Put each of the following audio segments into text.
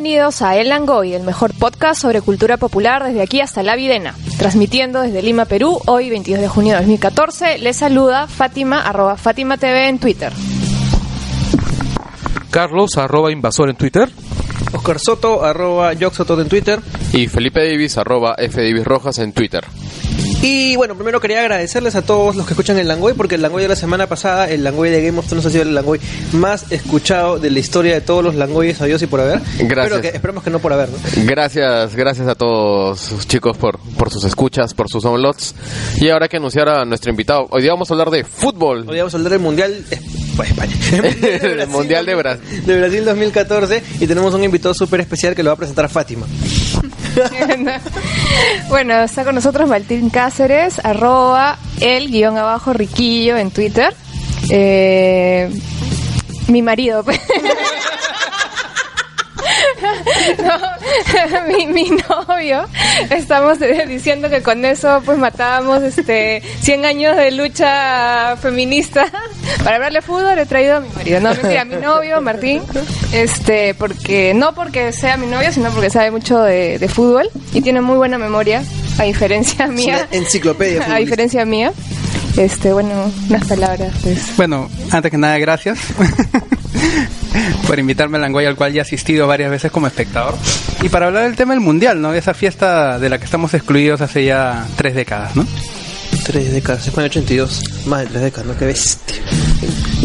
Bienvenidos a El Langoy, el mejor podcast sobre cultura popular desde aquí hasta la Videna. Transmitiendo desde Lima, Perú, hoy 22 de junio de 2014, les saluda Fátima, arroba Fátima TV en Twitter. Carlos, arroba invasor en Twitter. Oscar Soto, arroba Soto en Twitter. Y Felipe Davis, arroba F. Davis Rojas en Twitter. Y bueno, primero quería agradecerles a todos los que escuchan el Langoy, porque el Langoy de la semana pasada, el Langoy de Game of Thrones ha sido el Langoy más escuchado de la historia de todos los Langoyes, adiós y por haber. Gracias. que, esperemos que no por haber, ¿no? Gracias, gracias a todos chicos por, por sus escuchas, por sus downloads. Y ahora hay que anunciar a nuestro invitado. Hoy día vamos a hablar de fútbol. Hoy vamos a hablar del Mundial... Pues, España. el Mundial de Brasil. De Brasil 2014 y tenemos un invitado súper especial que lo va a presentar Fátima. bueno, está con nosotros Martín Cáceres, arroba el guion abajo riquillo en Twitter. Eh, mi marido. no, mi, mi, novio, estamos diciendo que con eso pues matábamos este 100 años de lucha feminista. Para hablarle fútbol he traído a mi marido, no mentira, a mi novio Martín, este porque no porque sea mi novio, sino porque sabe mucho de, de fútbol y tiene muy buena memoria, a diferencia mía. enciclopedia. A diferencia mía. Este, bueno, unas palabras. Pues. Bueno, antes que nada, gracias. por invitarme al Langoy, al cual ya he asistido varias veces como espectador. Y para hablar del tema del Mundial, ¿no? Esa fiesta de la que estamos excluidos hace ya tres décadas, ¿no? Tres décadas, España 82, más de tres décadas, ¿no? Qué bestia.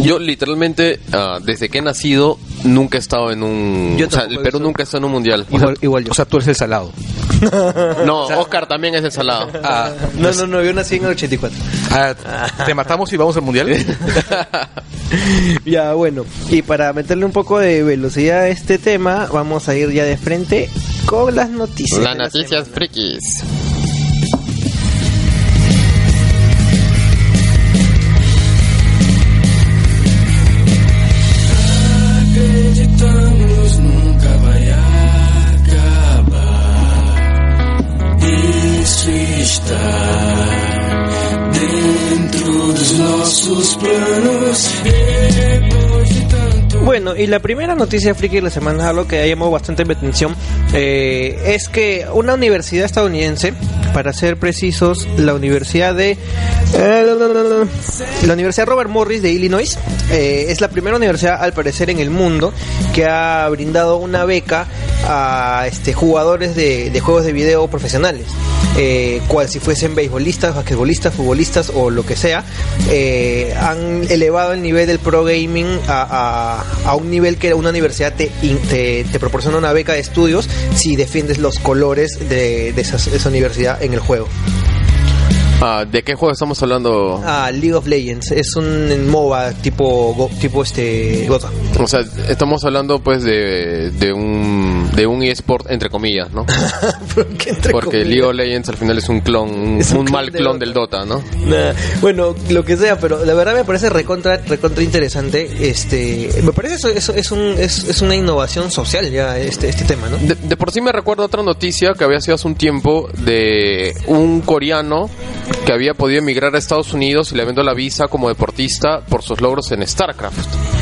Yo literalmente, uh, desde que he nacido, nunca he estado en un... Yo o sea, el Perú nunca ha estado en un mundial. Igual, igual yo. O sea, tú eres el salado. no, Oscar también es el salado. Ah, no, no, no, yo nací en el 84. Ah, ¿Te matamos y vamos al mundial? ya, bueno. Y para meterle un poco de velocidad a este tema, vamos a ir ya de frente con las noticias. Las noticias frikis. Y la primera noticia friki de la semana, algo que ha llamado bastante mi atención, eh, es que una universidad estadounidense, para ser precisos, la Universidad de eh, la Universidad Robert Morris de Illinois, eh, es la primera universidad al parecer en el mundo que ha brindado una beca a este jugadores de, de juegos de video profesionales eh, cual si fuesen beisbolistas, basquetbolistas, futbolistas o lo que sea, eh, han elevado el nivel del pro gaming a, a, un nivel que una universidad te, te, te, proporciona una beca de estudios si defiendes los colores de, de, esa, de esa universidad en el juego. Ah, ¿De qué juego estamos hablando? Ah, League of Legends. Es un MOBA tipo, tipo este Gota. O sea, estamos hablando pues de, de un de un eSport entre comillas, ¿no? ¿Por qué entre Porque comillas? League of Legends al final es un clon, un, Es un un clon mal de clon Dota. del Dota, ¿no? Nah, bueno, lo que sea, pero la verdad me parece recontra, recontra interesante. Este, me parece eso, eso es, un, es, es una innovación social ya este, este tema, ¿no? De, de por sí me recuerdo otra noticia que había sido hace un tiempo de un coreano que había podido emigrar a Estados Unidos y le vendió la visa como deportista por sus logros en StarCraft.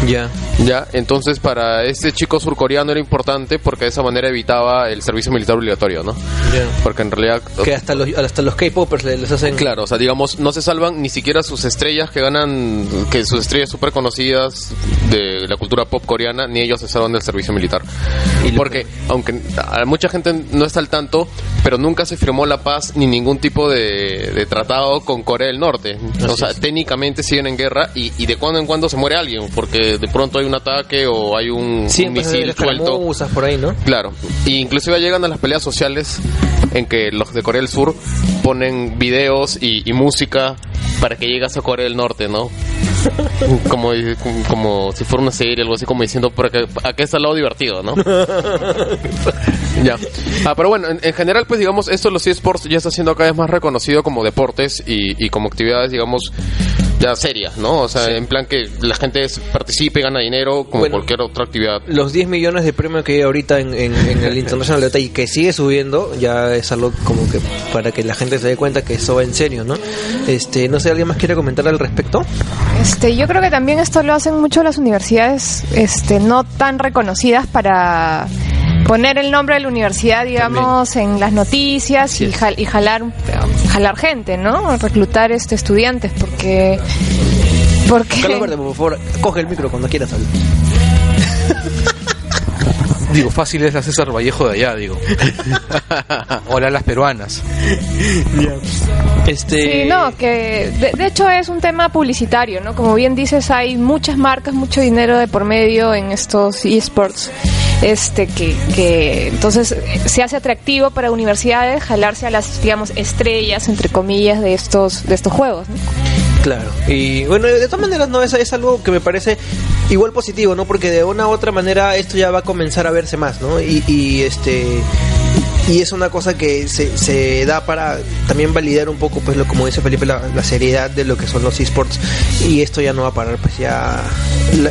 Ya. Ya, entonces para este chico surcoreano era importante porque de esa manera evitaba el servicio militar obligatorio, ¿no? Ya. Porque en realidad Que hasta los, hasta los K-popers le- les hacen. Claro, o sea, digamos, no se salvan ni siquiera sus estrellas que ganan, que sus estrellas súper conocidas de la cultura pop coreana, ni ellos se salvan del servicio militar. Y Porque, aunque a mucha gente no está al tanto, pero nunca se firmó la paz ni ningún tipo de, de tratado con Corea del Norte. o sea, técnicamente siguen en guerra y, y de cuando en cuando se muere alguien, porque de pronto hay un ataque o hay un, un Siempre misil suelto. por ahí, ¿no? Claro, y inclusive llegan a las peleas sociales en que los de Corea del Sur ponen videos y, y música para que llegas a Corea del Norte, ¿no? Como, como, como si fuera una serie, algo así como diciendo, por acá, acá está el lado divertido, ¿no? ya. Ah, pero bueno, en, en general, pues digamos, esto de los eSports ya está siendo cada vez más reconocido como deportes y, y como actividades, digamos, ya serias, ¿no? O sea, en plan que la gente participe gana dinero como Bueno. cualquier otra actividad. Los 10 millones de premios que hay ahorita en, en- en el International y que sigue subiendo, ya es algo como que para que la gente se dé cuenta que eso va en serio, ¿no? Este, no sé, ¿alguien más quiere comentar al respecto? Este, yo creo que también esto lo hacen mucho las universidades este, no tan reconocidas para poner el nombre de la universidad, digamos, en las noticias y, jal- y jalar jalar gente, ¿no? Reclutar este estudiantes porque porque Carlos Verde, por favor, coge el micro cuando quieras hablar. Digo, fácil es la César Vallejo de allá, digo. Hola las peruanas. Este... Sí, no, que de, de hecho es un tema publicitario, ¿no? Como bien dices, hay muchas marcas, mucho dinero de por medio en estos esports. Este que, que entonces se hace atractivo para universidades jalarse a las digamos estrellas entre comillas de estos de estos juegos, ¿no? Claro. Y bueno, de todas maneras, no, es, es algo que me parece igual positivo, ¿no? Porque de una u otra manera esto ya va a comenzar a verse más, ¿no? Y, y este. Y es una cosa que se, se da para también validar un poco, pues, lo, como dice Felipe, la, seriedad de lo que son los esports. Y esto ya no va a parar, pues ya.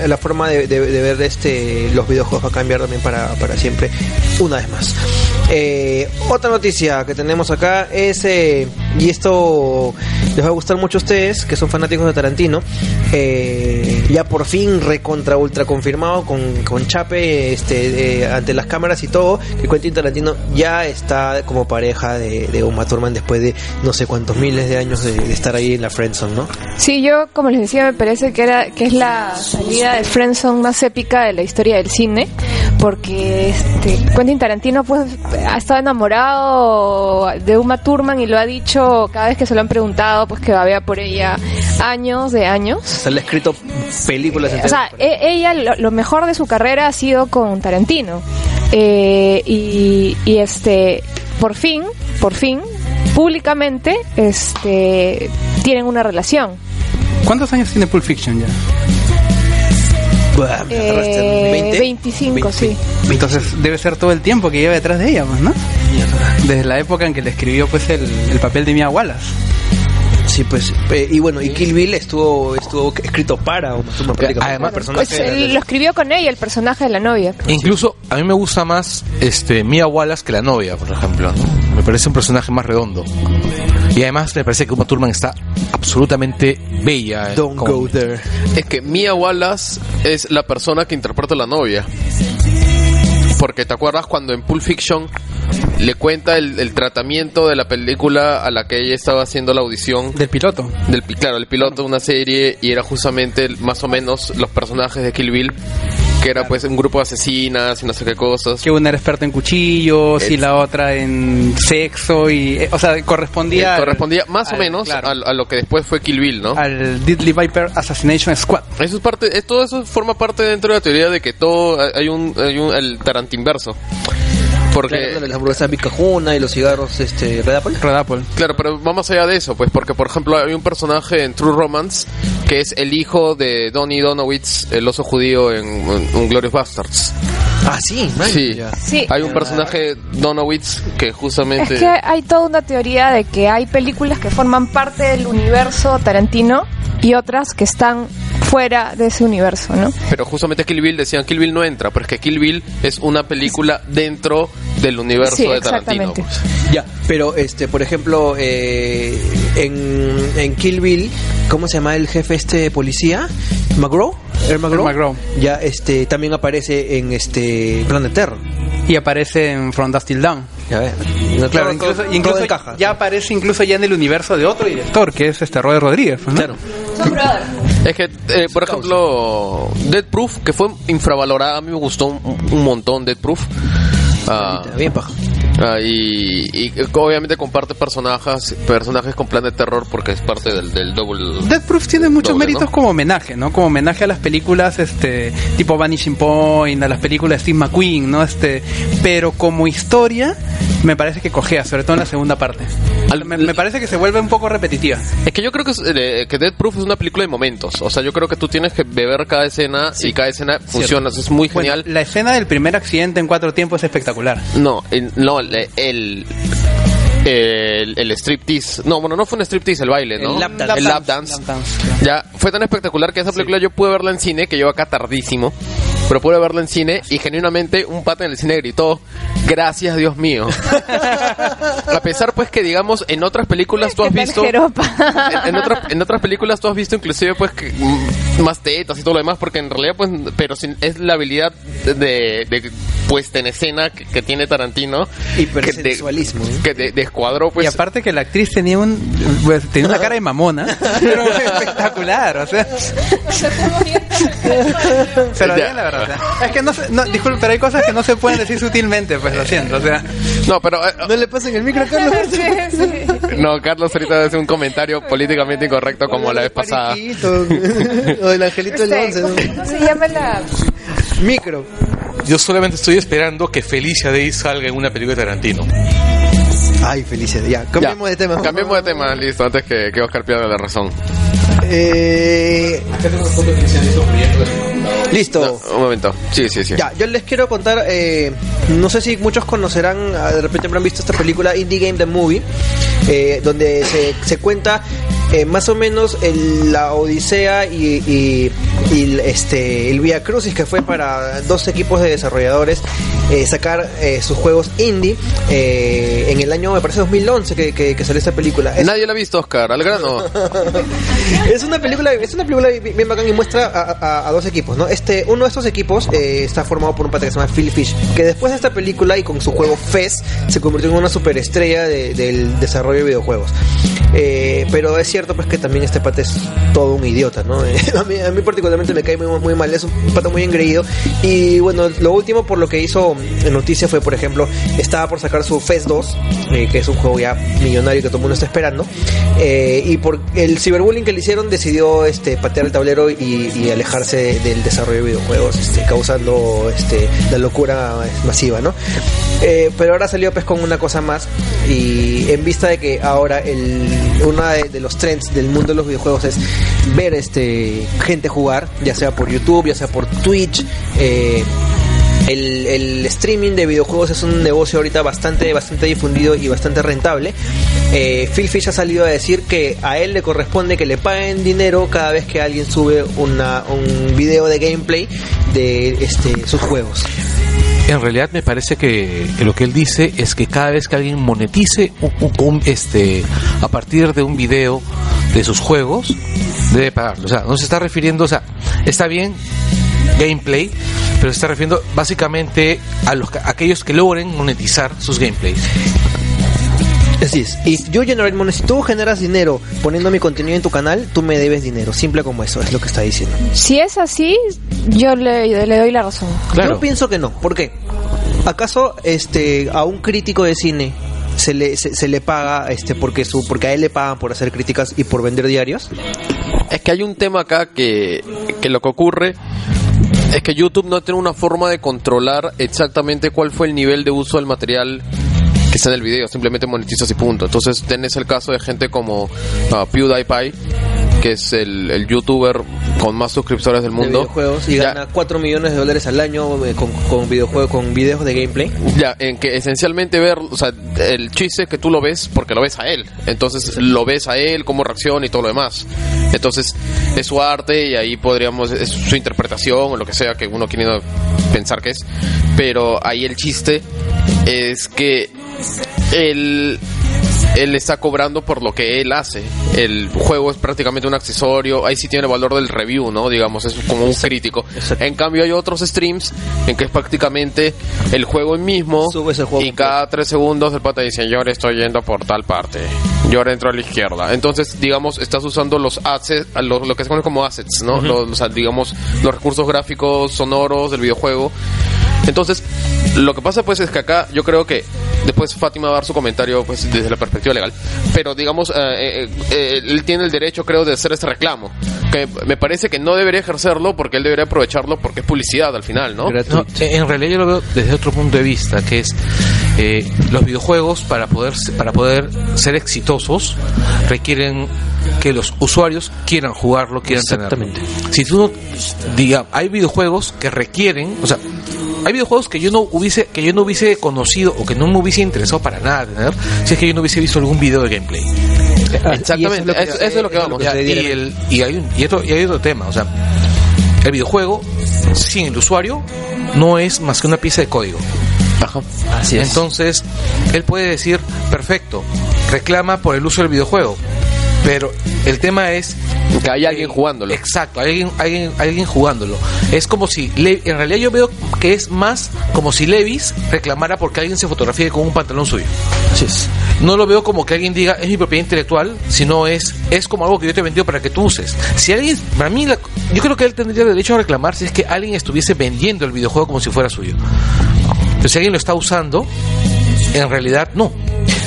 La, forma de, de- de ver este los videojuegos va a cambiar también para, para siempre, una vez más. Eh, otra noticia que tenemos acá es, eh, y esto les va a gustar mucho a ustedes, que son fanáticos de Tarantino, eh, ya por fin recontra ultra confirmado con, con Chape este, eh, ante las cámaras y todo, que Quentin Tarantino ya está como pareja de, de Uma Thurman después de no sé cuántos miles de años de, estar ahí en la Friendzone, ¿no? Sí, yo como les decía me parece que era que es la salida de Friendzone más épica de la historia del cine, porque este Quentin Tarantino pues ha estado enamorado de Uma Thurman y lo ha dicho cada vez que se lo han preguntado, pues que babea por ella años de años. O sea, le ha escrito películas O enteras sea, e- ella lo, lo mejor de su carrera ha sido con Tarantino. Eh, y, y este, por fin, por fin, públicamente, este, tienen una relación. ¿Cuántos años tiene Pulp Fiction ya? Eh, 20, 25, sí. Entonces debe ser todo el tiempo que lleva detrás de ella, pues, ¿no? Desde la época en que le escribió pues el, el papel de Mia Wallace. Sí, pues, eh, y bueno, y Kill Bill estuvo estuvo escrito para Uma Thurman. Además, Pues él lo escribió con ella, el personaje de la novia. Incluso a mí me gusta más este Mia Wallace que la novia, por ejemplo. ¿no? Me parece un personaje más redondo. Y además me parece que Uma Thurman está absolutamente bella. eh, Don't go there. Es que Mia Wallace es la persona que interpreta a la novia. Porque te acuerdas cuando en Pulp Fiction le cuenta el, el tratamiento de la película a la que ella estaba haciendo la audición Del piloto. del claro, el piloto de una serie y era justamente el- más o menos los personajes de Kill Bill, que era pues un grupo de asesinas y no sé qué cosas. Que una era experta en cuchillos y Es- la otra en sexo y... eh, o sea, correspondía... Eh, al- correspondía más o menos claro, a, a lo que después fue Kill Bill, ¿no? al Deadly Viper Assassination Squad. Eso es parte, eh, todo eso forma parte dentro de la teoría de que todo hay un, hay un el Tarantinverso. Porque Claro, las hamburguesas Vicajuna y los cigarros este Red Apple. Red Apple. Claro, pero va más allá de eso, pues, porque por ejemplo hay un personaje en True Romance que es el hijo de Donnie Donowitz, el oso judío en, en, en Glorious Bastards. Ah, sí, man, Sí. Sí. Hay un personaje Donowitz que justamente Es que hay toda una teoría de que hay películas que forman parte del universo Tarantino y otras que están fuera de ese universo, ¿no? pero justamente Kill Bill decían Kill Bill no entra, pero es que Kill Bill es una película dentro del universo Sí, de Tarantino. exactamente. pues. Ya, pero este, por ejemplo, eh, en, en Kill Bill, ¿cómo se llama el jefe este de policía? ¿McGraw? ¿El McGraw? El McGraw. Ya, este, también aparece en este Planet Terror. Y aparece en From Dust Till Dawn. Ya ves. Claro, Todo- incluso, todo- todo incluso encaja. ya aparece incluso ya en el universo de otro director, que es este Robert Rodríguez. pues, ¿no? Claro. Es que, eh, por ejemplo, Dead Proof, que fue infravalorada, a mí me gustó un, un montón Dead Proof. Ah, Bien paja. ah, y, y obviamente comparte personajes personajes con Planet Terror porque es parte del, del double. Death Proof tiene muchos Doble, méritos ¿no? como homenaje, ¿no? Como homenaje a las películas, este, tipo Vanishing Point, a las películas de Steve McQueen, ¿no? Este, pero como historia, me parece que cojea, sobre todo en la segunda parte. Me, me parece que se vuelve un poco repetitiva. Es que yo creo que, eh, que Dead Proof es una película de momentos. O sea, yo creo que tú tienes que beber cada escena y cada escena funciona. Es muy Bueno, genial. la escena del primer accidente en cuatro tiempos es espectacular. No, el, no, el, el, el, el striptease. No, bueno, no fue un striptease, el baile, ¿no? El lap dance. El lap dance. Lap dance, claro. Ya, fue tan espectacular que esa película yo pude verla en cine, que yo acá tardísimo. Pero pude verlo en cine y genuinamente un pata en el cine gritó, gracias Dios mío. A pesar pues que digamos en otras películas tú has ¿Qué tal visto... En, en otras, en otras películas tú has visto inclusive pues que mm, más tetas y todo lo demás porque en realidad pues pero sin- es la habilidad de, de puesta en escena que, que tiene Tarantino Hipersexualismo, ¿eh? que de, que de escuadró pues y aparte que la actriz tenía un pues, tenía una cara de mamona, pero espectacular, o sea, bien la verdad. O sea, es que no, se- no disculpe, pero hay cosas que no se pueden decir sutilmente, pues lo siento, o sea, no pero eh, No le pasen el micro a Carlos. Sí, sí. no Carlos ahorita hace un comentario políticamente incorrecto como la vez pasada O el angelito del once. ¿Cómo se llama la...? ¿no? Micro. Yo solamente estoy esperando que Felicia Day salga en una película de Tarantino. Ay, felicidad. Ya, cambiemos de tema. Cambiemos de tema, listo, antes que, que Oscar pierda la razón. Eh, listo. No, un momento. Sí, sí, sí. Ya, yo les quiero contar, eh, no sé si muchos conocerán, ah, de repente habrán visto esta película Indie Game The Movie, eh, donde se, se cuenta eh, más o menos el- la odisea y, y- y el, este, el Via Crucis que fue para dos equipos de desarrolladores eh, sacar eh, sus juegos indie eh, en el año, me parece 2011 que, que, que salió esta película. Es- Nadie la ha visto, Oscar, al grano. es una película es una película bien, bacán y muestra a, a- a dos equipos no este uno de estos equipos está formado por un pata que se llama Phil Fish que después de esta película y con su juego Fez se convirtió en una superestrella de- del desarrollo de videojuegos pero es cierto pues que también este pata es todo un idiota no Eh, a, mí, a mí particularmente me cae muy, muy mal es un pata muy engreído. Y bueno lo último por lo que hizo en noticia fue por ejemplo estaba por sacar su Fez 2 eh, que es un juego ya millonario que todo el mundo está esperando. Eh, y por el ciberbullying que le hicieron decidió este patear el tablero y, y alejarse del desarrollo de videojuegos este, causando este la locura masiva no Eh, pero ahora salió pues con una cosa más y en vista de que ahora el uno de, de los del mundo de los videojuegos es ver este gente jugar ya sea por YouTube ya sea por Twitch eh, el, el streaming de videojuegos es un negocio ahorita bastante, bastante difundido y bastante rentable. Eh, Phil Fish ha salido a decir que a él le corresponde que le paguen dinero cada vez que alguien sube una, un video de gameplay de este, sus juegos. En realidad me parece que, lo que él dice es que cada vez que alguien monetice este a partir de un video de sus juegos debe pagarlo. O sea, no se está refiriendo, o sea, está bien gameplay, pero se está refiriendo básicamente a los a aquellos que logren monetizar sus gameplays. Así es. Y you generate money. Si tú generas dinero poniendo mi contenido en tu canal, tú me debes dinero. Simple como eso, es lo que está diciendo. Si es así, yo le, le doy la razón. Claro. Yo pienso que no. ¿Por qué? ¿Acaso este a un crítico de cine se le, se, se le paga este porque su porque a él le pagan por hacer críticas y por vender diarios? Es que hay un tema acá que, que lo que ocurre es que YouTube no tiene una forma de controlar exactamente cuál fue el nivel de uso del material que está en el video, simplemente monetizas y punto. Entonces tenés el caso de gente como ah, PewDiePie, que es el, el youtuber con más suscriptores del de mundo. videojuegos y Ya- gana 4 millones de dólares al año eh, con, con videojuegos con videos de gameplay. Ya, en que esencialmente ver, o sea, el chiste es que tú lo ves porque lo ves a él. Entonces lo ves a él, cómo reacciona y todo lo demás. Entonces es su arte y ahí podríamos, es su interpretación o lo que sea que uno quiera pensar que es. Pero ahí el chiste es que él, él está cobrando por lo que él hace. El juego es prácticamente un accesorio. Ahí sí tiene el valor del review, ¿no? Digamos, es como un crítico. En cambio hay otros streams en que es prácticamente el juego mismo Subes el juego y cada tres segundos el pata dice yo ahora estoy yendo por tal parte yo ahora entro a la izquierda entonces digamos estás usando los assets lo, lo que se conoce como assets no Los- o sea, digamos los recursos gráficos sonoros del videojuego entonces lo que pasa pues es que acá yo creo que después Fátima va a dar su comentario pues desde la perspectiva legal pero digamos eh, eh, eh, él tiene el derecho creo de hacer este reclamo que me parece que no debería ejercerlo porque él debería aprovecharlo porque es publicidad al final no No, en realidad yo lo veo desde otro punto de vista, que es eh, los videojuegos para poder para poder ser exitosos requieren que los usuarios quieran jugarlo, quieran Exactamente. tenerlo. Si tú no diga, hay videojuegos que requieren, o sea, hay videojuegos que yo no hubiese que yo no hubiese conocido o que no me hubiese interesado para nada tener si es que yo no hubiese visto algún video de gameplay. Exactamente, eso- es lo que vamos. Y, hay, otro, tema, o sea, el videojuego sin el usuario no es más que una pieza de código. Así Entonces, él puede decir, perfecto, reclama por el uso del videojuego. Pero el tema es Que hay alguien jugándolo. Exacto, hay alguien, alguien, alguien jugándolo. Es como si, en realidad yo veo que es más como si Levis reclamara porque alguien se fotografíe con un pantalón suyo. Así es. No lo veo como que alguien diga es mi propiedad intelectual, sino es es como algo que yo te he vendido para que tú uses. Si alguien, para mí, la- yo creo que él tendría derecho a reclamar si es que alguien estuviese vendiendo el videojuego como si fuera suyo. Pero si alguien lo está usando, en realidad no.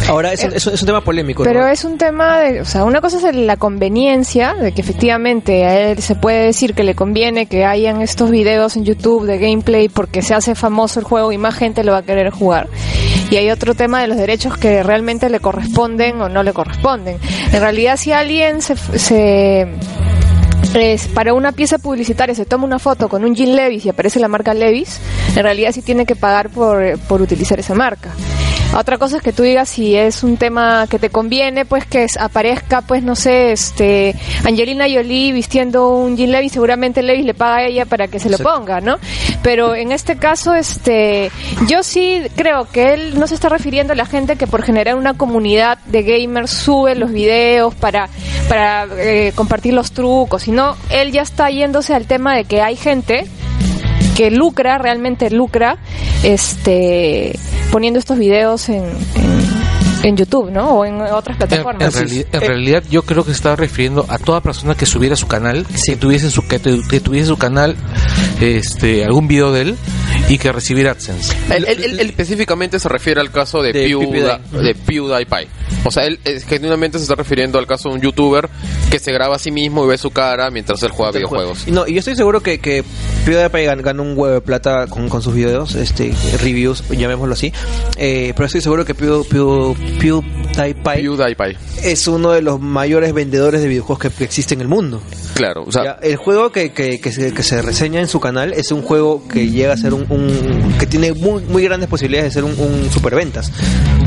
Ahora, es, un- es un- es un tema polémico. ¿no? Pero es un tema de, o sea, una cosa es la conveniencia, de que efectivamente a él se puede decir que le conviene que hayan estos videos en YouTube de gameplay porque se hace famoso el juego y más gente lo va a querer jugar. Y hay otro tema de los derechos que realmente le corresponden o no le corresponden. En realidad, si alguien se, se es para una pieza publicitaria se toma una foto con un jean Levis y aparece la marca Levis, en realidad sí tiene que pagar por, por utilizar esa marca. Otra cosa es que tú digas si es un tema que te conviene, pues que aparezca, pues no sé, este Angelina Jolie vistiendo un jean Levis, seguramente Levis le paga a ella para que se lo Sí. ponga, ¿no? Pero en este caso, este, yo sí creo que él no se está refiriendo a la gente que por generar una comunidad de gamers sube los videos para, para eh, compartir los trucos, sino él ya está yéndose al tema de que hay gente que lucra, realmente lucra, este, poniendo estos videos en, en, en YouTube, ¿no? O en otras En, en plataformas. reali- en realidad yo creo que se estaba refiriendo a toda persona que subiera su canal, que tuviese su que, tu- que tuviese su canal este algún video de él y que recibiera AdSense. Él, él- él- él específicamente se refiere al caso de, De PewDiePie, PewDiePie. O sea, él eh, genuinamente se está refiriendo al caso de un youtuber que se graba a sí mismo y ve su cara mientras él juega videojuegos. Y No, y yo estoy seguro que, que PewDiePie gan- ganó un huevo de plata con, con sus videos, este, reviews, llamémoslo así. Eh, pero estoy seguro que Pew, Pew, PewDiePie PewDiePie. es uno de los mayores vendedores de videojuegos que, que existe en el mundo. Claro, o sea, Ya, el juego que, que, que, se, que se reseña en su canal es un juego que llega a ser un, un- que tiene muy, muy grandes posibilidades de ser un, un superventas.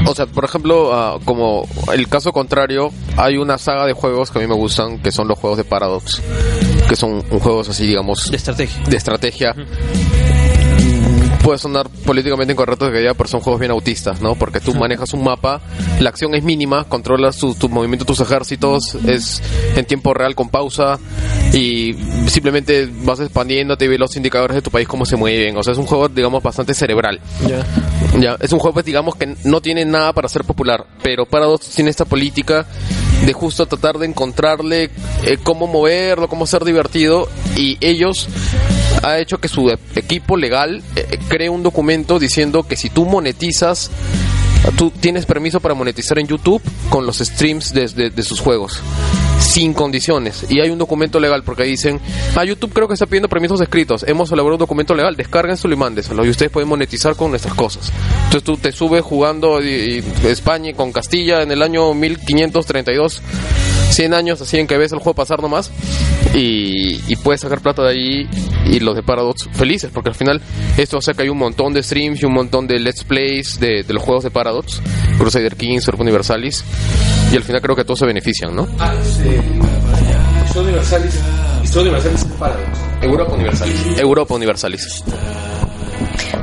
O sea, por ejemplo, ah, como el caso contrario, hay una saga de juegos que a mí me gustan, que son los juegos de Paradox, que son juegos así, digamos, De estrategia. de estrategia. Puede sonar políticamente incorrecto que diga, pero son juegos bien autistas, ¿no? Porque tú manejas un mapa, la acción es mínima, controlas tu, tu movimiento, tus ejércitos, es en tiempo real con pausa y simplemente vas expandiéndote y ves los indicadores de tu país cómo se mueven. O sea, es un juego, digamos, bastante cerebral. Ya, es un juego, pues, digamos, que no tiene nada para ser popular, pero Paradox tiene esta política de justo tratar de encontrarle eh, cómo moverlo, cómo ser divertido, y ellos ha hecho que su equipo legal eh, cree un documento diciendo que si tú monetizas, tú tienes permiso para monetizar en YouTube con los streams de, sus juegos. Sin condiciones. Y hay un documento legal porque dicen, ah, YouTube creo que está pidiendo permisos escritos. Hemos elaborado un documento legal, descárguenselo y mándeselo. Y ustedes pueden monetizar con nuestras cosas. Entonces tú te subes jugando España con Castilla en el año 1532. 100 años así en que ves el juego pasar nomás y, y puedes sacar plata de ahí y los de Paradox felices porque al final esto hace que hay un montón de streams y un montón de let's plays de, de los juegos de Paradox Crusader Kings, Europa Universalis y al final creo que todos se benefician, ¿no? Ah, Historia Universalis, Historia Universalis Paradox. Europa Universalis Europa Universalis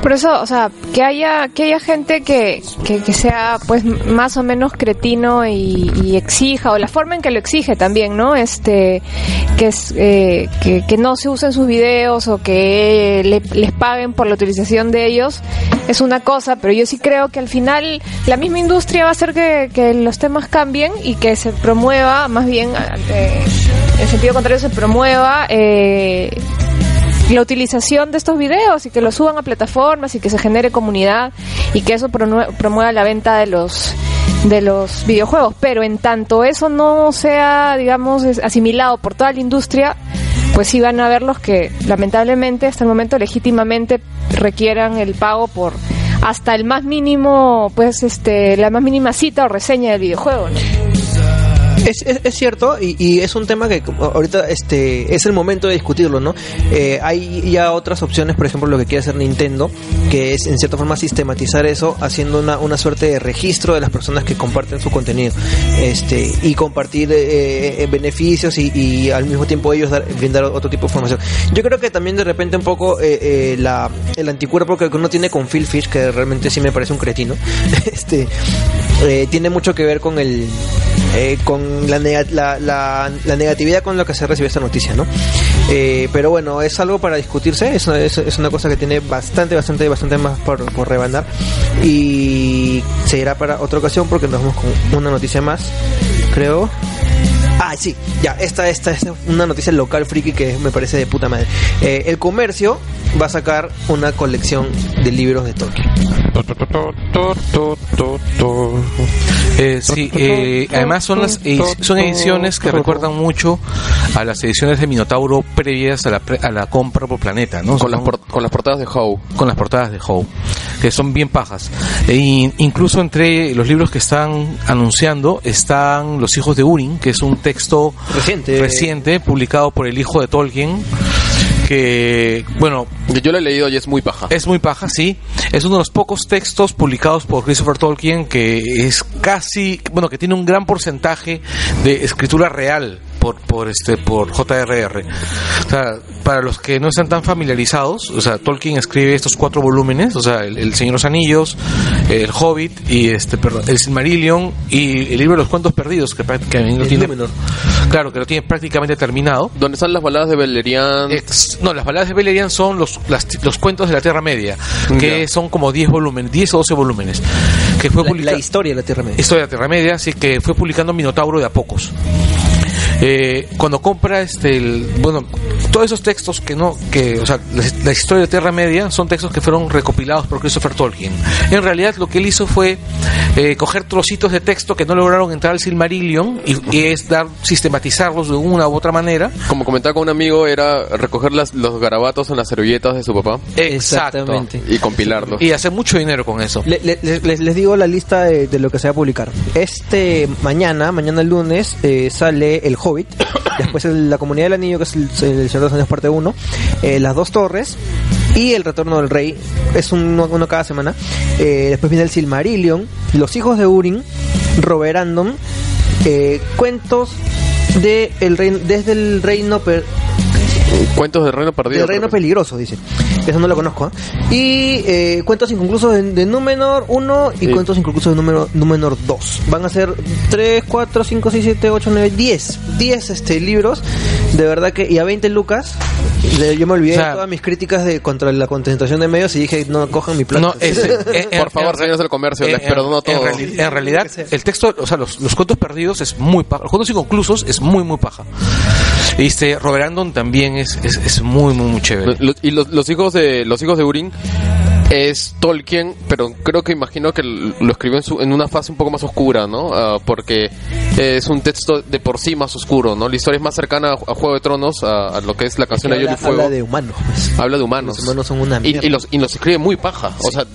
Por eso, o sea, que haya, que haya gente que, que, sea pues más o menos cretino y, y exija, o la forma en que lo exige también, ¿no? Este, que es, eh, que, que no se usen sus videos o que le- les paguen por la utilización de ellos, es una cosa, pero yo sí creo que al final la misma industria va a hacer que, que los temas cambien y que se promueva, más bien, eh, en sentido contrario, se promueva, eh, la utilización de estos videos y que los suban a plataformas y que se genere comunidad y que eso promueva la venta de los de los videojuegos pero en tanto eso no sea digamos asimilado por toda la industria pues sí van a haber los que lamentablemente hasta el momento legítimamente requieran el pago por hasta el más mínimo pues este la más mínima cita o reseña del videojuego ¿no? Es, es, cierto y, y es un tema que ahorita este es el momento de discutirlo, ¿no? Eh, hay ya otras opciones, por ejemplo, lo que quiere hacer Nintendo, que es en cierta forma sistematizar eso haciendo una, una suerte de registro de las personas que comparten su contenido este y compartir eh, eh, beneficios y, y al mismo tiempo ellos dar, brindar otro tipo de información. Yo creo que también de repente un poco eh, eh, la, el anticuerpo que uno tiene con Phil Fish, que realmente sí me parece un cretino, este eh, tiene mucho que ver con el eh, con la, nega- la, la- negatividad con la que se recibe esta noticia, ¿no? Eh, pero bueno, es algo para discutirse, es una, cosa que tiene bastante, bastante, bastante más por, por rebanar y se irá para otra ocasión porque nos vamos con una noticia más, creo. Ah, sí, ya, esta, esta es una noticia local friki que me parece de puta madre. Eh, el comercio va a sacar una colección de libros de Tolkien. Eh, sí, eh, además son las son ediciones que recuerdan mucho a las ediciones de Minotauro previas a la, pre- a la compra por planeta, ¿no? Con las, por- con las portadas de Howe. con las portadas de Howe, que son bien pajas. E in- incluso entre los libros que están anunciando están Los hijos de Urin, que es un texto Reciente. reciente publicado por el hijo de Tolkien, que, bueno, Yo lo he leído y es muy paja. es muy paja, sí. Es uno de los pocos textos publicados por Christopher Tolkien que es casi, bueno, que tiene un gran porcentaje de escritura real por, por este, por J.R.R. O sea, para los que no están tan familiarizados, o sea, Tolkien escribe estos cuatro volúmenes, o sea, el, el Señor de los Anillos, el Hobbit y este, perdón, el Silmarillion y el libro de los cuentos perdidos que prácticamente lo tiene, claro, que lo tiene prácticamente terminado. ¿Dónde están las baladas de Beleriand? Ex- no, las baladas de Beleriand son los, las- los cuentos de la Tierra Media, que son como 10 volúmenes, 10 o 12 volúmenes, que fue La, la historia de la Tierra Media. Historia de la Tierra Media, así que fue publicando Minotauro de a pocos. Eh, cuando compra este el- bueno todos esos textos que no que o sea la, la historia de Tierra Media son textos que fueron recopilados por Christopher Tolkien en realidad lo que él hizo fue eh, coger trocitos de texto que no lograron entrar al Silmarillion y, y es dar sistematizarlos de una u otra manera Como comentaba con un amigo, era recoger las, los garabatos en las servilletas de su papá Exactamente. y compilarlos. y hacer mucho dinero con eso Le- le- les, les- digo la lista de, de lo que se va a publicar. Este mañana, mañana el lunes, eh, sale El Hobbit, después el- La Comunidad del Anillo, que es el, el Señor de los Años parte 1, eh, Las Dos Torres y El Retorno del Rey. Es uno, uno cada semana. Eh, después viene el Silmarillion, Los Hijos de Urin, Roverandom, eh, cuentos de el reino, desde el reino per- Cuentos del reino perdido. del reino peligroso, dice. Eso no lo conozco. ¿ah? Y eh, cuentos inconclusos de, de Númenor 1 y Sí. cuentos inconclusos de número, Númenor 2. Van a ser 3, 4, 5, 6, 7, 8, 9, 10. 10 este, libros. De verdad que. Y a 20 lucas. de- yo me olvidé O sea, de todas mis críticas de contra la concentración de medios y dije, no cojan mi plata. No, es, eh, en- Por favor, señores del comercio, en- les perdono todo. En, reali- en realidad, el texto, o sea, los, los cuentos perdidos es muy paja. Los cuentos inconclusos es muy, muy paja. Este, Robert Andon también es, es, es muy, muy, muy chévere. Y los, los hijos de los hijos de Urin es Tolkien, pero creo que imagino que lo escribió en, su, en una fase un poco más oscura, ¿no? Ah, porque es un texto de por sí más oscuro, ¿no? La historia es más cercana a, a Juego de Tronos, a, a lo que es la canción de habla, Hielo y Fuego. habla de humanos. pues. Habla de humanos. Los humanos son una y, mierda. y los, y los escribe muy paja. O sea,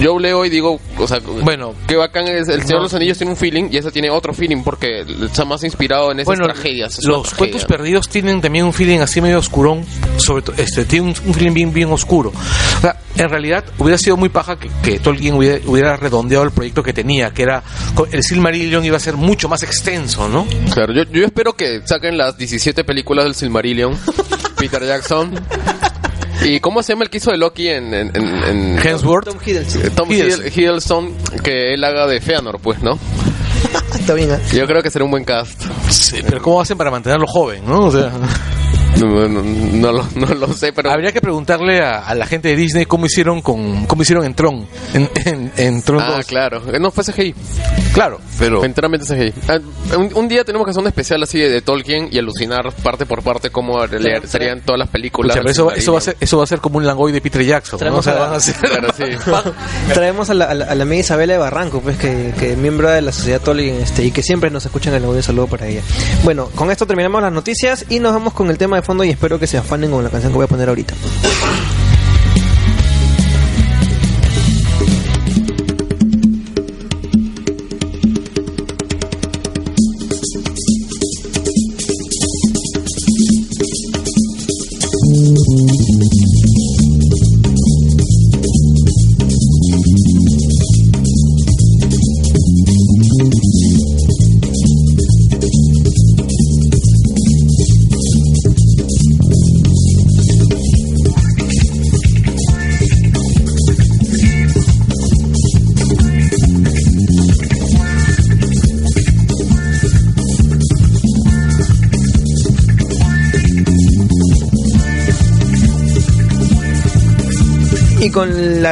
yo leo y digo, o sea, Bueno. qué bacán es. El Señor No. de los Anillos tiene un feeling y ese tiene otro feeling porque está más inspirado en esas Bueno, tragedias. es los tragedia. cuentos perdidos tienen también un feeling así medio oscurón, sobre todo, este, tiene un, un feeling bien, bien oscuro. O sea, en realidad hubiera sido muy paja que, que Tolkien hubiera, hubiera redondeado el proyecto que tenía, que era, el Silmarillion iba a ser mucho más extenso, ¿no? Claro, yo, yo espero que saquen las 17 películas del Silmarillion, Peter Jackson. ¿Y cómo se llama el que hizo de Loki en... en, en- en- Hemsworth. Tom Hiddleston. Eh, Tom Hiddleston. Hiddle- Hiddleston, que él haga de Feanor, pues, ¿no? Está bien, ¿ah? Yo creo que será un buen cast. Sí, pero ¿cómo hacen para mantenerlo joven, no? O sea... No, no- no lo, no lo sé, pero... Habría que preguntarle a, a la gente de Disney cómo hicieron con cómo hicieron en Tron, en, en, en Tron Ah, 2. claro. No, fue CGI. Claro, pero Enteramente CGI. Ah, un, un día tenemos que hacer un especial así de, de Tolkien y alucinar parte por parte cómo leer- serían todas las películas. Escucha, pero del eso, va- eso va a ser eso va a ser como un Langoy de Peter Jackson, ¿no? O Traemos sea, a- van a ser- Claro, sí. Traemos a la, a la, a la amiga Isabela de Barranco, pues que, que es miembro de la sociedad Tolkien este, y que siempre nos escuchan en el audio. Saludo para ella. Bueno, con esto terminamos las noticias y nos vamos con el tema de fondo y espero que se afanen con la canción que voy a poner ahorita.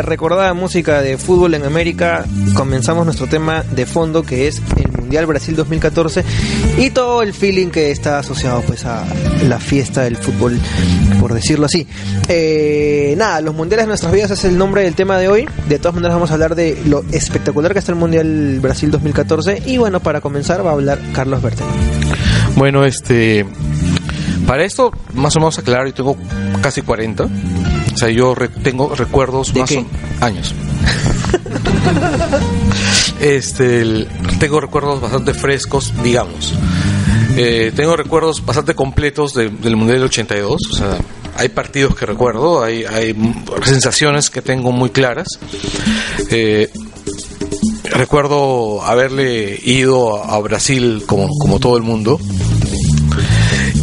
Recordada música de fútbol en América, comenzamos nuestro tema de fondo que es el Mundial Brasil 2014 y todo el feeling que está asociado pues a la fiesta del fútbol, por decirlo así. Eh, nada, los mundiales de nuestras vidas es el nombre del tema de hoy. De todas maneras vamos a hablar de lo espectacular que está el Mundial Brasil 2014 y bueno, para comenzar va a hablar Carlos Bertel. Bueno, este. Para esto, más o menos aclarar, yo tengo casi 40. O sea, yo re- tengo recuerdos ¿De más qué? o- años. este, el- tengo recuerdos bastante frescos, digamos. Eh, tengo recuerdos bastante completos de- del Mundial del 82. O sea, hay partidos que recuerdo, hay, hay sensaciones que tengo muy claras. Eh, recuerdo haberle ido a a Brasil como, como todo el mundo.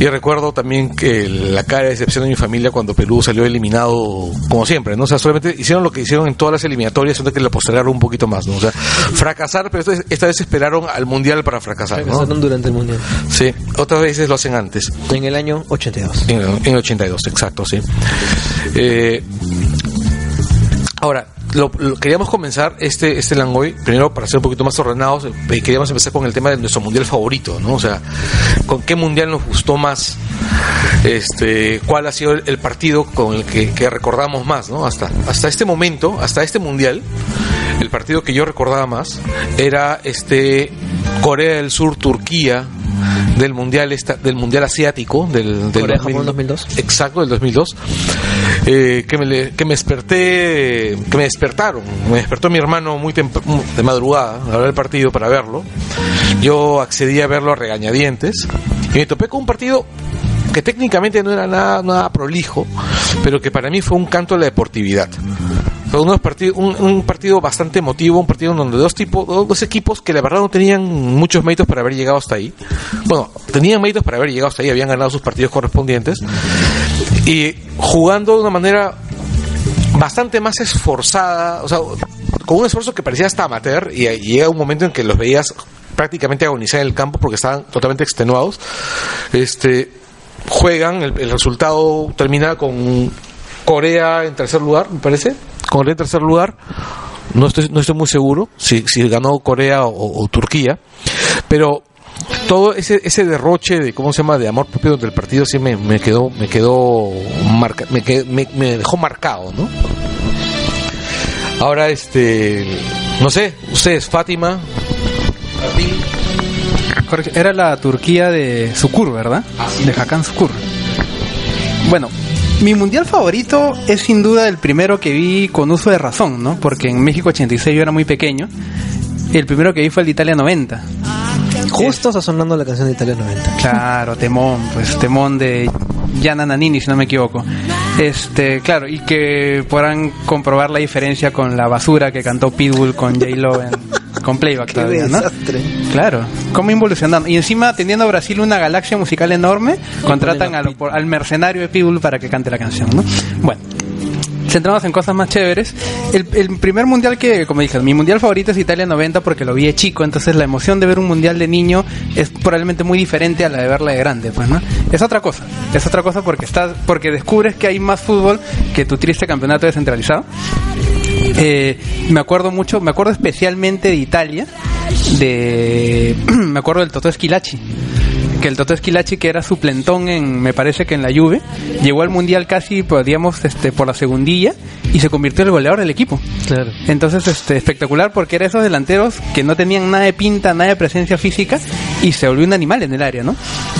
Y recuerdo también que la cara de decepción de mi familia cuando Perú salió eliminado, como siempre, ¿no? O sea, solamente hicieron lo que hicieron en todas las eliminatorias, solo que la postergaron un poquito más, ¿no? O sea, fracasar, pero esta vez, esta vez esperaron al Mundial para fracasar, ¿no? Fracasaron durante el Mundial. Sí, otras veces lo hacen antes. En el año 82. En, en 82, exacto, sí. Eh, ahora, lo, queríamos comenzar este, este Langoy, primero para ser un poquito más ordenados, eh, queríamos empezar con el tema de nuestro mundial favorito, ¿no? O sea, ¿con qué mundial nos gustó más? Este, ¿Cuál ha sido el, el partido con el que, que recordamos más, ¿no? Hasta, hasta este momento, hasta este mundial, el partido que yo recordaba más era este Corea del Sur, Turquía, del mundial esta- del mundial asiático del, del Corea-Japón 2002. exacto del 2002 eh, que me que me desperté que me despertaron. Me despertó mi hermano muy de madrugada a hora del partido para verlo. Yo accedí a verlo a regañadientes y me topé con un partido que técnicamente no era nada, nada prolijo pero que para mí fue un canto a la deportividad fue unos partidos, un, partido bastante emotivo, un partido donde dos tipos, dos, equipos que la verdad no tenían muchos méritos para haber llegado hasta ahí. Bueno, tenían méritos para haber llegado hasta ahí, habían ganado sus partidos correspondientes. Y jugando de una manera bastante más esforzada, o sea, con un esfuerzo que parecía hasta amateur, y, y llega un momento en que los veías prácticamente agonizar en el campo porque estaban totalmente extenuados. Este, juegan, el, el resultado termina con Corea en tercer lugar, me parece. Corea en tercer lugar. No estoy, no estoy muy seguro si, si ganó Corea o, o Turquía. Pero todo ese, ese derroche de, ¿cómo se llama?, de amor propio del partido sí me, me quedó, me quedó marca, me, qued- me, me dejó marcado, ¿no? Ahora, este, no sé, ustedes, Fátima, Era la Turquía de Sukur, ¿verdad? De Hakan Sukur. Bueno, mi mundial favorito es sin duda el primero que vi con uso de razón, ¿no? Porque en México 86 yo era muy pequeño. El primero que vi fue el de Italia 90. Justo está sonando la canción de Italia 90. Claro, temón, pues temón de Gianna Nannini, si no me equivoco. Este, claro, y que podrán comprobar la diferencia con la basura que cantó Pitbull con J-Lo en- con Playback Qué todavía, ¿no? desastre. Claro, cómo involucionando. Y encima, teniendo a Brasil una galaxia musical enorme, contratan al, por- al mercenario de Pitbull para que cante la canción, ¿no? Bueno, centramos en cosas más chéveres. El, el primer mundial que, como dije, mi mundial favorito es Italia 90 porque lo vi de chico, entonces la emoción de ver un mundial de niño es probablemente muy diferente a la de verla de grande, pues, ¿no? Es otra cosa, es otra cosa porque estás, porque descubres que hay más fútbol que tu triste campeonato descentralizado. Eh, me acuerdo mucho, me acuerdo especialmente de Italia, de, me acuerdo del Totò Esquilachi, que el Totò Esquilachi que era suplentón en, me parece que en la Juve, llegó al mundial casi, pues, digamos, este, por la segundilla y se convirtió en el goleador del equipo. Claro. Entonces, este, espectacular porque era esos delanteros que no tenían nada de pinta, nada de presencia física y se volvió un animal en el área, ¿no?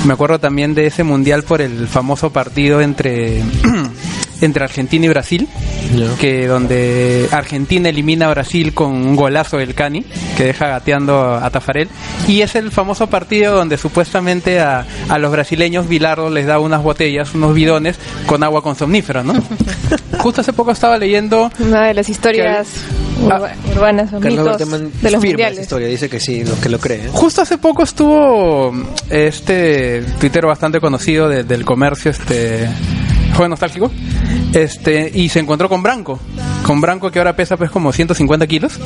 Me acuerdo también de ese mundial por el famoso partido entre entre Argentina y Brasil, que donde Argentina elimina a Brasil con un golazo del Cani, que deja gateando a Tafarel, y es el famoso partido donde supuestamente a, a los brasileños Bilardo les da unas botellas, unos bidones con agua con somnífero, ¿no? Justo hace poco estaba leyendo Una de las historias urba- urbanas o Carlos mitos de los firma esa historia, dice que sí, los que lo creen. Justo hace poco estuvo este tuitero bastante conocido de- del comercio, este joven nostálgico, este y se encontró con Branco, con Branco que ahora pesa pues como 150 kilos,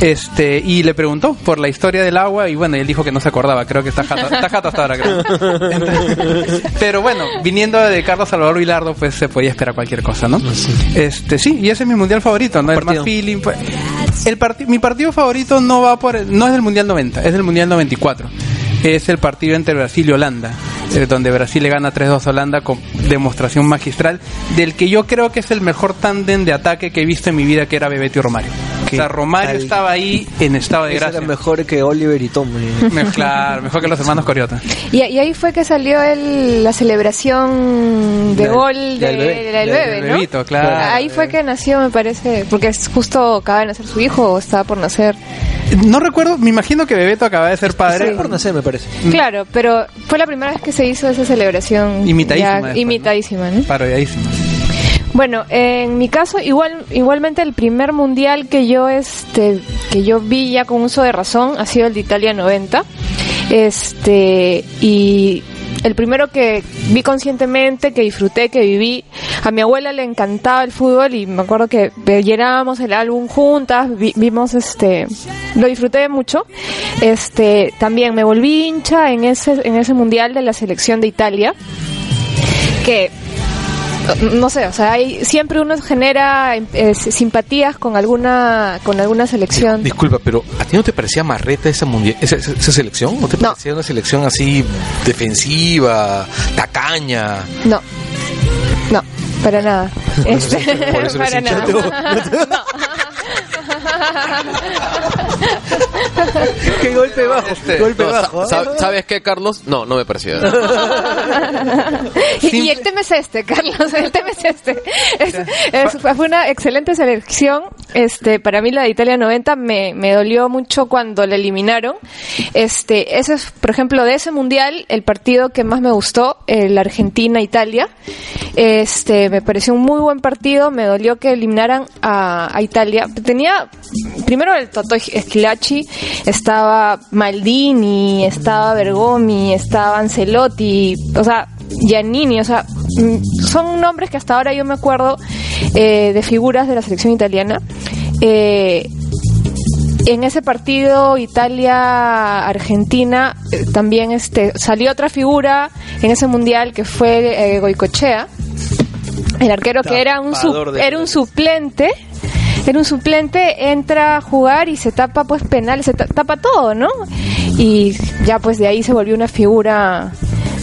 este y le preguntó por la historia del agua y bueno, él dijo que no se acordaba, creo que está jato, está jato hasta ahora creo. Entonces, pero bueno, viniendo de Carlos Salvador Vilardo, pues se podía esperar cualquier cosa, ¿no? Este sí, y ese es mi mundial favorito, ¿no? El más feeling, pues, el mi partido favorito no va por el- no es del mundial 90, es del mundial 94. Es el partido entre Brasil y Holanda, eh, donde Brasil le gana 3-2 a Holanda con demostración magistral del que yo creo que es el mejor tándem de ataque que he visto en mi vida, que era Bebeto y Romario. O sea, Romario tal- estaba ahí en estado de gracia. era mejor que Oliver y Tom. Me- claro, mejor que los hermanos Coriota. Y, y ahí fue que salió el, la celebración de gol del de, bebé. del Del bebé, ¿no? bebito, claro. Ahí fue que nació, me parece, porque es justo acaba de nacer su hijo o estaba por nacer. No recuerdo, me imagino que Bebeto acaba de ser padre. Está por nacer, me parece. Claro, pero fue la primera vez que se hizo esa celebración. Imitadísima ya- después, ¿no? imitadísima, ¿no? Parodiadísimo. Bueno, en mi caso igual igualmente el primer mundial que yo este que yo vi ya con uso de razón ha sido el de Italia 90. Este y el primero que vi conscientemente, que disfruté, que viví, a mi abuela le encantaba el fútbol y me acuerdo que llenábamos el álbum juntas, vi- vimos este, lo disfruté mucho. Este, también me volví hincha en ese, en ese mundial de la selección de Italia, que no sé, o sea, hay, siempre uno genera eh, simpatías con alguna con alguna selección. Disculpa, pero ¿a ti no te parecía marreta esa, mundial, esa, esa- esa selección? ¿No te No. parecía una selección así defensiva, tacaña? No, no, para nada. Este, para nada. Qué golpe bajo. golpe No, bajo. sa- ¿ah? sa- ¿Sabes qué, Carlos? No, no me parecía. Y, y el tema es este, Carlos, el tema es este. Es- es- fue una excelente selección. Este, para mí la de Italia 90 me, me dolió mucho cuando la eliminaron. Este, ese es, por ejemplo, de ese mundial, el partido que más me gustó, el Argentina-Italia. Este, me pareció un muy buen partido, me dolió que eliminaran a, a Italia. Tenía, primero el Toto Esquilachi, estaba Maldini, estaba Bergomi, estaba Ancelotti, o sea, Giannini, o sea, mm, son nombres que hasta ahora yo me acuerdo eh, de figuras de la selección italiana. Eh, en ese partido Italia-Argentina eh, también este salió otra figura en ese mundial que fue Goicochea, el arquero que era un su- era un suplente. Era un suplente, entra a jugar y se tapa pues penales, se ta- tapa todo, ¿no? Y ya pues de ahí se volvió una figura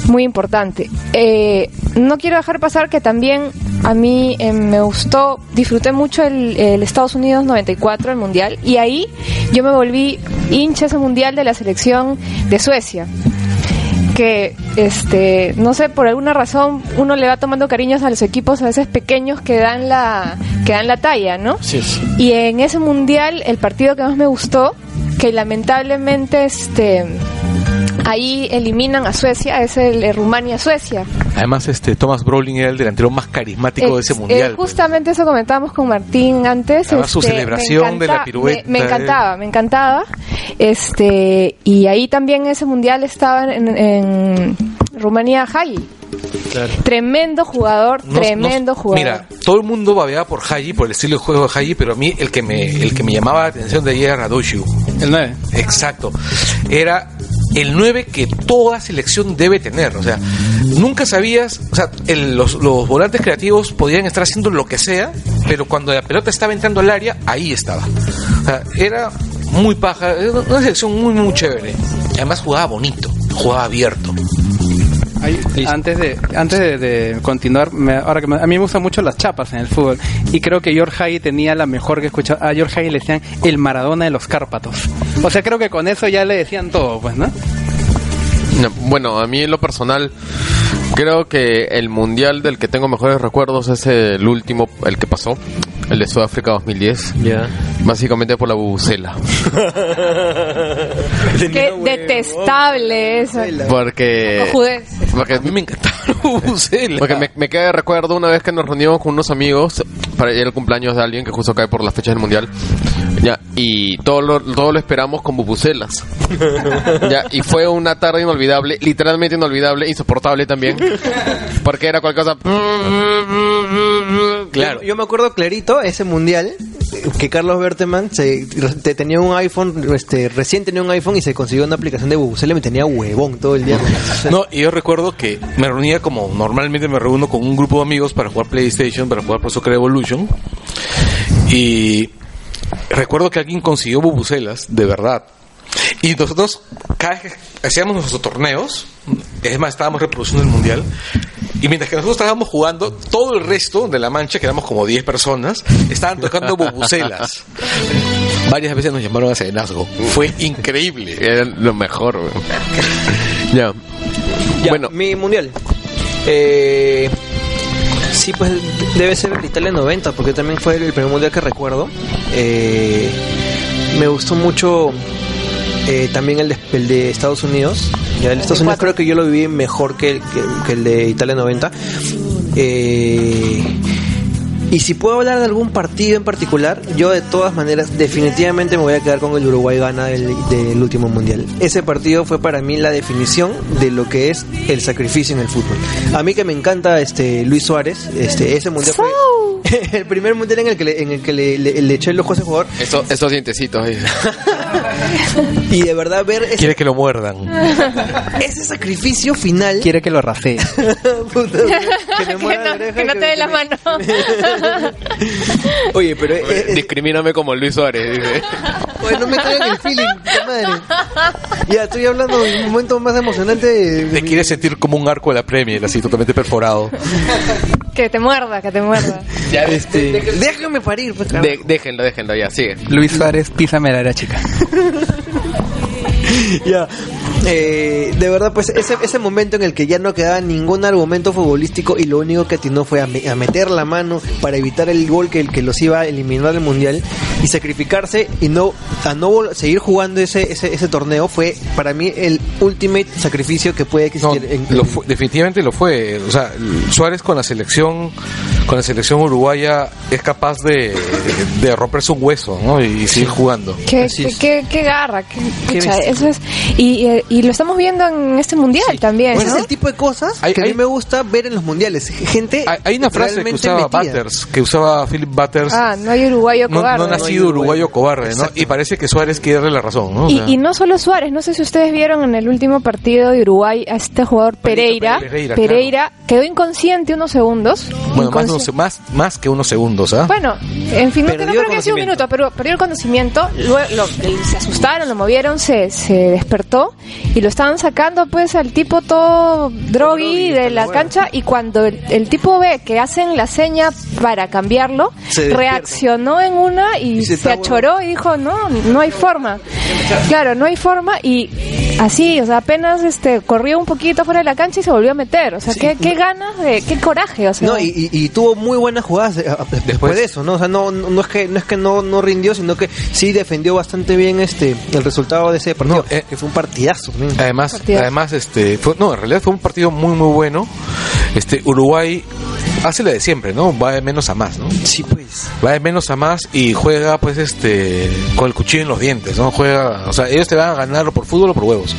muy importante. Eh, no quiero dejar pasar que también a mí eh, me gustó, disfruté mucho el, el Estados Unidos 94, el Mundial, y ahí yo me volví hincha ese Mundial de la selección de Suecia que este no sé por alguna razón uno le va tomando cariños a los equipos a veces pequeños que dan la que dan la talla no Sí, sí. y en ese mundial el partido que más me gustó que lamentablemente este ahí eliminan a Suecia es el, de Rumania Suecia Además, este Thomas Brolin era el delantero más carismático de ese Ex- mundial. eh, pues. justamente eso comentábamos con Martín antes. Además, su este, celebración me de la pirueta, Me, me eh. encantaba, me encantaba. Este, y ahí también ese mundial estaba en, en Rumanía Hagi. Tremendo jugador, No- tremendo no- jugador. Mira, todo el mundo babeaba por Haji, por el estilo de juego de Haji, pero a mí el que me, el que me llamaba la atención de ahí era Radoshu. El 9. Exacto. Era el 9 que toda selección debe tener. O sea, nunca sabías, o sea, los, volantes creativos podían estar haciendo lo que sea, pero cuando la pelota estaba entrando al área, ahí estaba. O sea, era muy paja, una selección muy, muy chévere. Además jugaba bonito, jugaba abierto. Antes de antes de, de continuar, me- ahora que me- a mí me gustan mucho las chapas en el fútbol y creo que George Hagi tenía la mejor que he escuchado. A George Hagi le decían el Maradona de los Cárpatos. O sea, creo que con eso ya le decían todo, pues, ¿no? No, bueno, a mí en lo personal Creo que el mundial del que tengo mejores recuerdos es el último, el que pasó, el de Sudáfrica 2010. Ya. Básicamente por la bubucela. Qué detestable eso. Porque. Porque A mí me encantaba la bubucela. Porque me, me queda de recuerdo una vez que nos reunimos con unos amigos para ir al cumpleaños de alguien que justo cae por las fechas del mundial. Ya, y todo lo, todo lo esperamos con bubucelas. ya, y fue una tarde inolvidable, literalmente inolvidable, insoportable también. Porque era cualquier cosa. Claro. Yo, yo me acuerdo clarito ese mundial eh, que Carlos Berteman tenía un iPhone, este, recién tenía un iPhone y se consiguió una aplicación de Bubucela y me tenía huevón todo el día. No, y yo recuerdo que me reunía como normalmente me reúno con un grupo de amigos para jugar PlayStation, para jugar Pro Soccer Evolution. Y recuerdo que alguien consiguió bubucelas, de verdad. Y nosotros, cada vez que hacíamos nuestros torneos, es más, estábamos reproduciendo el mundial. Y mientras que nosotros estábamos jugando, todo el resto de la mancha, que éramos como 10 personas, estaban tocando bubucelas. Varias veces nos llamaron a serenazgo. Fue increíble. Era lo mejor. Ya. Ya, Bueno, mi mundial. Eh, sí, pues debe ser el Italia 90, porque también fue el primer mundial que recuerdo. Eh, me gustó mucho eh, también el de, el de Estados Unidos. Ya el de Estados Unidos creo que yo lo viví mejor que, que- que el de Italia 90. Eh, y si puedo hablar de algún partido en particular, yo de todas maneras definitivamente me voy a quedar con el Uruguay gana del, del último mundial. Ese partido fue para mí la definición de lo que es el sacrificio en el fútbol. A mí que me encanta este Luis Suárez, este ese mundial fue el primer mundial en el que le, en el que le, le- le eché el ojo a ese jugador eso- esos dientecitos ahí. y de verdad ver ese, Quiere que lo muerdan. ese sacrificio final Quiere que lo. Puta, que no, que te dé la mano. Oye, pero eh, eh, Discrimíname como Luis Suárez, dice. Oye, no me traigan el feeling, madre. Ya, estoy hablando de un momento más emocionante. de- de Te mi- quieres sentir como un arco de la Premier, así totalmente perforado. Que te muerda, que te muerda. Ya, este. Déjame parir, pues. De- déjenlo, déjenlo, ya, sigue. Luis Suárez, písame la era chica. Ya. Eh, de verdad, pues ese, ese momento en el que ya no quedaba ningún argumento futbolístico y lo único que atinó fue a, me- a meter la mano para evitar el gol que, que los iba a eliminar del mundial y sacrificarse y no a no seguir jugando ese, ese, ese torneo fue para mí el ultimate sacrificio que puede No, existir. en- lo fue- definitivamente lo fue. O sea, Suárez con la selección, con la selección uruguaya es capaz de, de romperse un hueso, ¿no? Y, seguir jugando. Qué, qué, es. qué- qué garra, qué, Qué pucha, eso es. Y, y lo estamos viendo en este mundial también, Ese ¿no? es el tipo de cosas Hay- que a mí me gusta ver en los mundiales. Gente Hay, hay una frase que usaba metida. Butters, que usaba Philip Butters. Ah, no hay uruguayo no, cobarde. no ha nacido No hay uruguayo uruguayo. cobarde, ¿no? Y parece que Suárez quiere darle la razón, ¿no? O Y, sea, y no solo Suárez, no sé si ustedes vieron en el último partido de Uruguay a este jugador Pereira. Pereira, Pereira, quedó inconsciente unos segundos. bueno, más, Más, más que unos segundos, ¿ah? Bueno, en fin, no, Perdió no el creo que haya sido un conocimiento. minuto, pero perdió el conocimiento, luego lo- se asustaron, lo movieron, se, se despertó y lo estaban sacando pues al tipo todo drogui de la cancha y cuando el, el tipo ve que hacen la seña para cambiarlo, Se reaccionó en una y, Y se achoró y dijo, no, no hay forma. Claro, no hay forma y así, o sea, apenas este corrió un poquito fuera de la cancha y se volvió a meter. O sea, Sí, qué, ganas de, qué coraje, o sea. No, y, y- y tuvo muy buenas jugadas eh, después, Después. de eso, ¿no? O sea, no, no, no es que no es que no, no rindió, sino que sí defendió bastante bien este el resultado de ese partido, No, eh, que fue un partidazo. Además, Partidazo. además, este, fue, no, en realidad fue un partido muy, muy bueno. Este, Uruguay hace la de siempre, ¿no? Va de menos a más, ¿no? Sí, pues. Va de menos a más y juega, pues, este, con el cuchillo en los dientes, ¿no? Juega, o sea, ellos te van a ganar por fútbol o por huevos.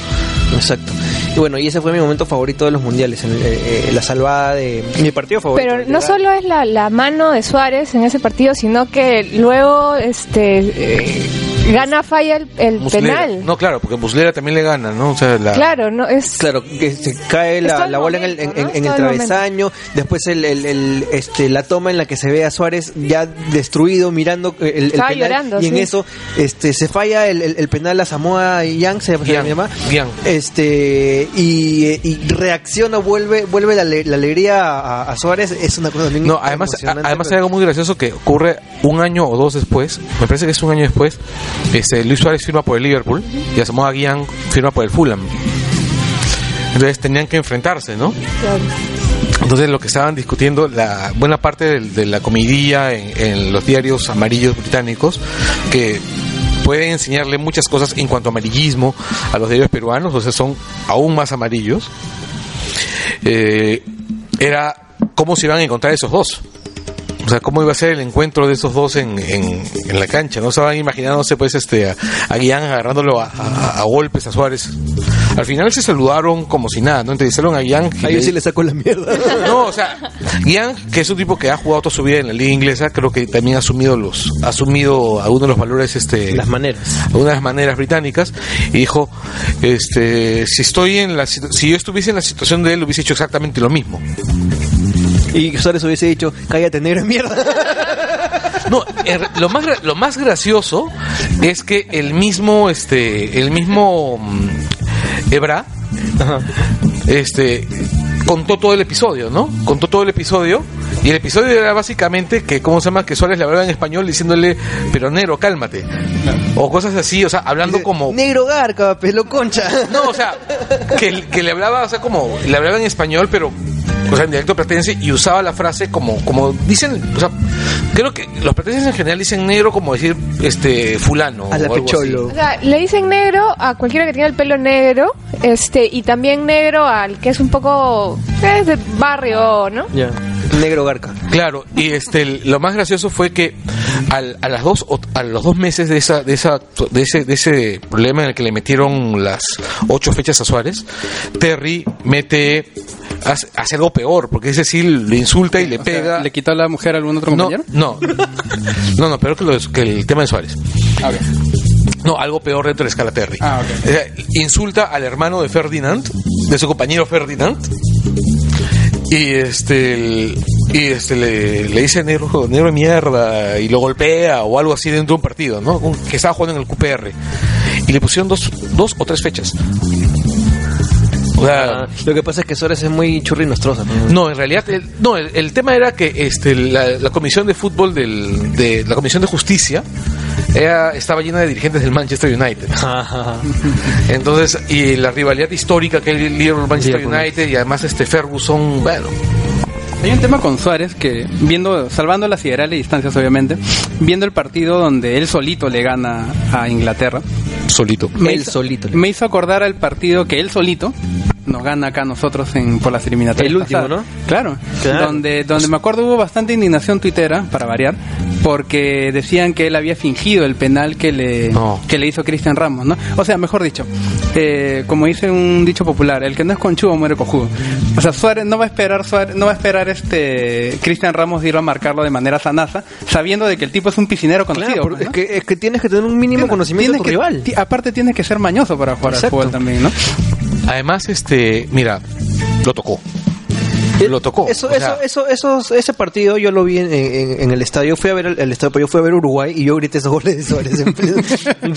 Exacto. Y bueno, y ese fue mi momento favorito de los mundiales, en- eh, eh, la salvada de mi partido favorito. Pero no solo es la, la mano de Suárez en ese partido, sino que luego este eh, gana falla el, el penal. No, claro, porque Muslera también le gana, ¿no? O sea, la, Claro, no es Claro, que se cae la, la bola en el, en, el travesaño, después el, el- el, este, la toma en la que se ve a Suárez ya destruido mirando el, el Estaba penal llorando, y en sí. eso este, se falla el, el- el penal a Samoa Yang, se, se Yang, llama, Yang. este y, y reacciona, vuelve vuelve la, la alegría a, a Suárez, es una cosa bien No, además, además hay algo muy gracioso que ocurre un año o dos después, me parece que es un año después, este, Luis Suárez firma por el Liverpool y Asamoah Gyan firma por el Fulham. Entonces tenían que enfrentarse, ¿no? Entonces lo que estaban discutiendo, la buena parte de, la comidilla en, en los diarios amarillos británicos, que pueden enseñarle muchas cosas en cuanto a amarillismo a los diarios peruanos, o sea, son aún más amarillos, eh, era cómo se iban a encontrar esos dos. O sea, cómo iba a ser el encuentro de esos dos en, en, en la cancha. No estaban imaginándose, pues, este, a, a Guián agarrándolo a, a- a golpes a Suárez. Al final se saludaron como si nada, ¿no? Entrevistaron a Guián. Ahí le- sí le saco la mierda. no, o sea, Guián, que es un tipo que ha jugado toda su vida en la liga inglesa, creo que también ha asumido los, ha asumido algunos de los valores, este, Las maneras. algunas de las maneras británicas, y dijo, este, si estoy en la, si yo estuviese en la situación de él, hubiese hecho exactamente lo mismo. Y Suárez hubiese dicho, cállate negra mierda. No, er- lo más lo más gracioso es que el mismo, este, el mismo mm, Ebra, este, contó todo el episodio, ¿no? Contó todo el episodio y el episodio era básicamente que, ¿cómo se llama? Que Suárez le hablaba en español diciéndole, pero negro, cálmate. O cosas así, o sea, hablando como... Negro garca, pelo concha. No, o sea, que, que le hablaba, o sea, como, le hablaba en español, pero, o sea, en dialecto platense y usaba la frase como, como dicen, o sea, creo que los platenses en general dicen negro como decir, este, fulano. A la o algo. O sea, le dicen negro a cualquiera que tenga el pelo negro, este, y también negro al que es un poco es de barrio, ¿no? Ya. Negro garca. Claro, y este, lo más gracioso fue que al- a las dos, o- a los dos meses de esa, de esa, de ese, de ese problema en el que le metieron las ocho fechas a Suárez, Terry mete, hace, hace algo peor, porque ese sí le insulta y le O sea, pega. ¿Le quitó la mujer a algún otro No, compañero? no, no, no, peor que, lo de- que el tema de Suárez. Ah. No, algo peor dentro de la escala Terry. Ah, ok. O sea, insulta al hermano de Ferdinand, de su compañero Ferdinand, y este, el- y este le, le dice negro, negro de mierda, y lo golpea o algo así dentro de un partido, ¿no? Que estaba jugando en el QPR. Y le pusieron dos, dos o tres fechas. O sea, Ah, lo que pasa es que Suárez es muy churrinostrosa. ¿no? no, en realidad, el, no, el, el tema era que este, la, la comisión de fútbol del, de la comisión de justicia era- estaba llena de dirigentes del Manchester United. Entonces, y la rivalidad histórica que hay el Liverpool Manchester. United y además este Ferguson, bueno, Hay un tema con Suárez que, viendo, salvando las siderales distancias obviamente, viendo el partido donde él solito le gana a Inglaterra, solito. me Él hizo, solito. me hizo acordar al partido que él solito nos gana acá nosotros en, por las eliminatorias. El último, pasadas. ¿no? Claro, Claro. donde donde me acuerdo hubo bastante indignación tuitera, para variar, porque decían que él había fingido el penal que le, No. que le hizo Cristian Ramos, ¿no? O sea, mejor dicho, eh, como dice un dicho popular, el que no es conchudo muere cojudo. O sea, Suárez no va a esperar Suárez, no va a esperar este Cristian Ramos de ir a marcarlo de manera sanaza, sabiendo de que el tipo es un piscinero conocido. Claro, pues, es, que, es que tienes que tener un mínimo Tienes- conocimiento de tu que- rival. aparte tienes que ser mañoso para jugar Exacto. al fútbol también, ¿no? Además, este, mira, lo tocó. Lo tocó. Eso, O sea, eso, eso, eso, ese partido yo lo vi en, en- en el estadio. Fui a ver el, el estadio, pero yo fui a ver Uruguay y yo grité esos goles de Suárez.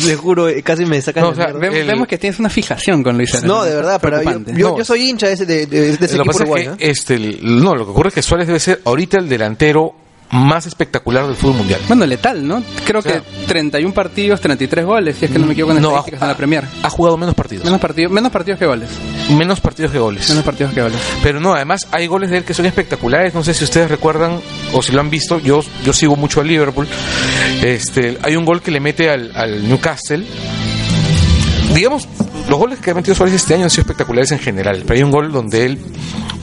Les juro, eh, casi me sacan No, la o sea, mierda. Vemos, El- vemos que tienes una fijación con Luis Suárez. No, de verdad, pero yo, yo, No. yo soy hincha de ese, de, de- ese lo que equipo pasa uruguayo. es ¿eh? que, este, el- no, lo que ocurre es que Suárez debe ser ahorita el delantero más espectacular del fútbol mundial. Bueno, letal, ¿no? Creo O sea, que 31 partidos, 33 goles, si es que no me equivoco en No, ha, estadísticas en la Premier. ha jugado menos partidos. Menos partidos, menos partidos que goles. Menos partidos que goles. Menos partidos que goles. Pero no, además hay goles de él que son espectaculares. No sé si ustedes recuerdan o si lo han visto. Yo, yo sigo mucho al Liverpool. Este, hay un gol que le mete al, al Newcastle. Digamos, los goles que ha metido Suárez este año han sido espectaculares en general. Pero hay un gol donde él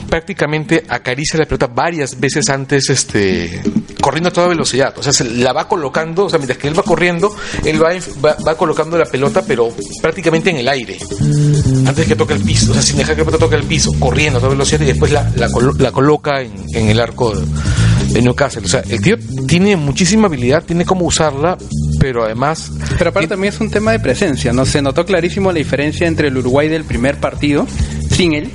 prácticamente acaricia la pelota varias veces antes, este, corriendo a toda velocidad. O sea, se la va colocando, o sea, mientras que él va corriendo, él va, va, va colocando la pelota, pero prácticamente en el aire. Antes que toque el piso, o sea, sin dejar que la pelota toque el piso, corriendo a toda velocidad y después la, la, colo- la coloca en, en el arco de, de Newcastle. O sea, el tío tiene muchísima habilidad, tiene cómo usarla, pero además... Pero aparte también es un tema de presencia, ¿no? Se notó clarísimo la diferencia entre el Uruguay del primer partido, sin él,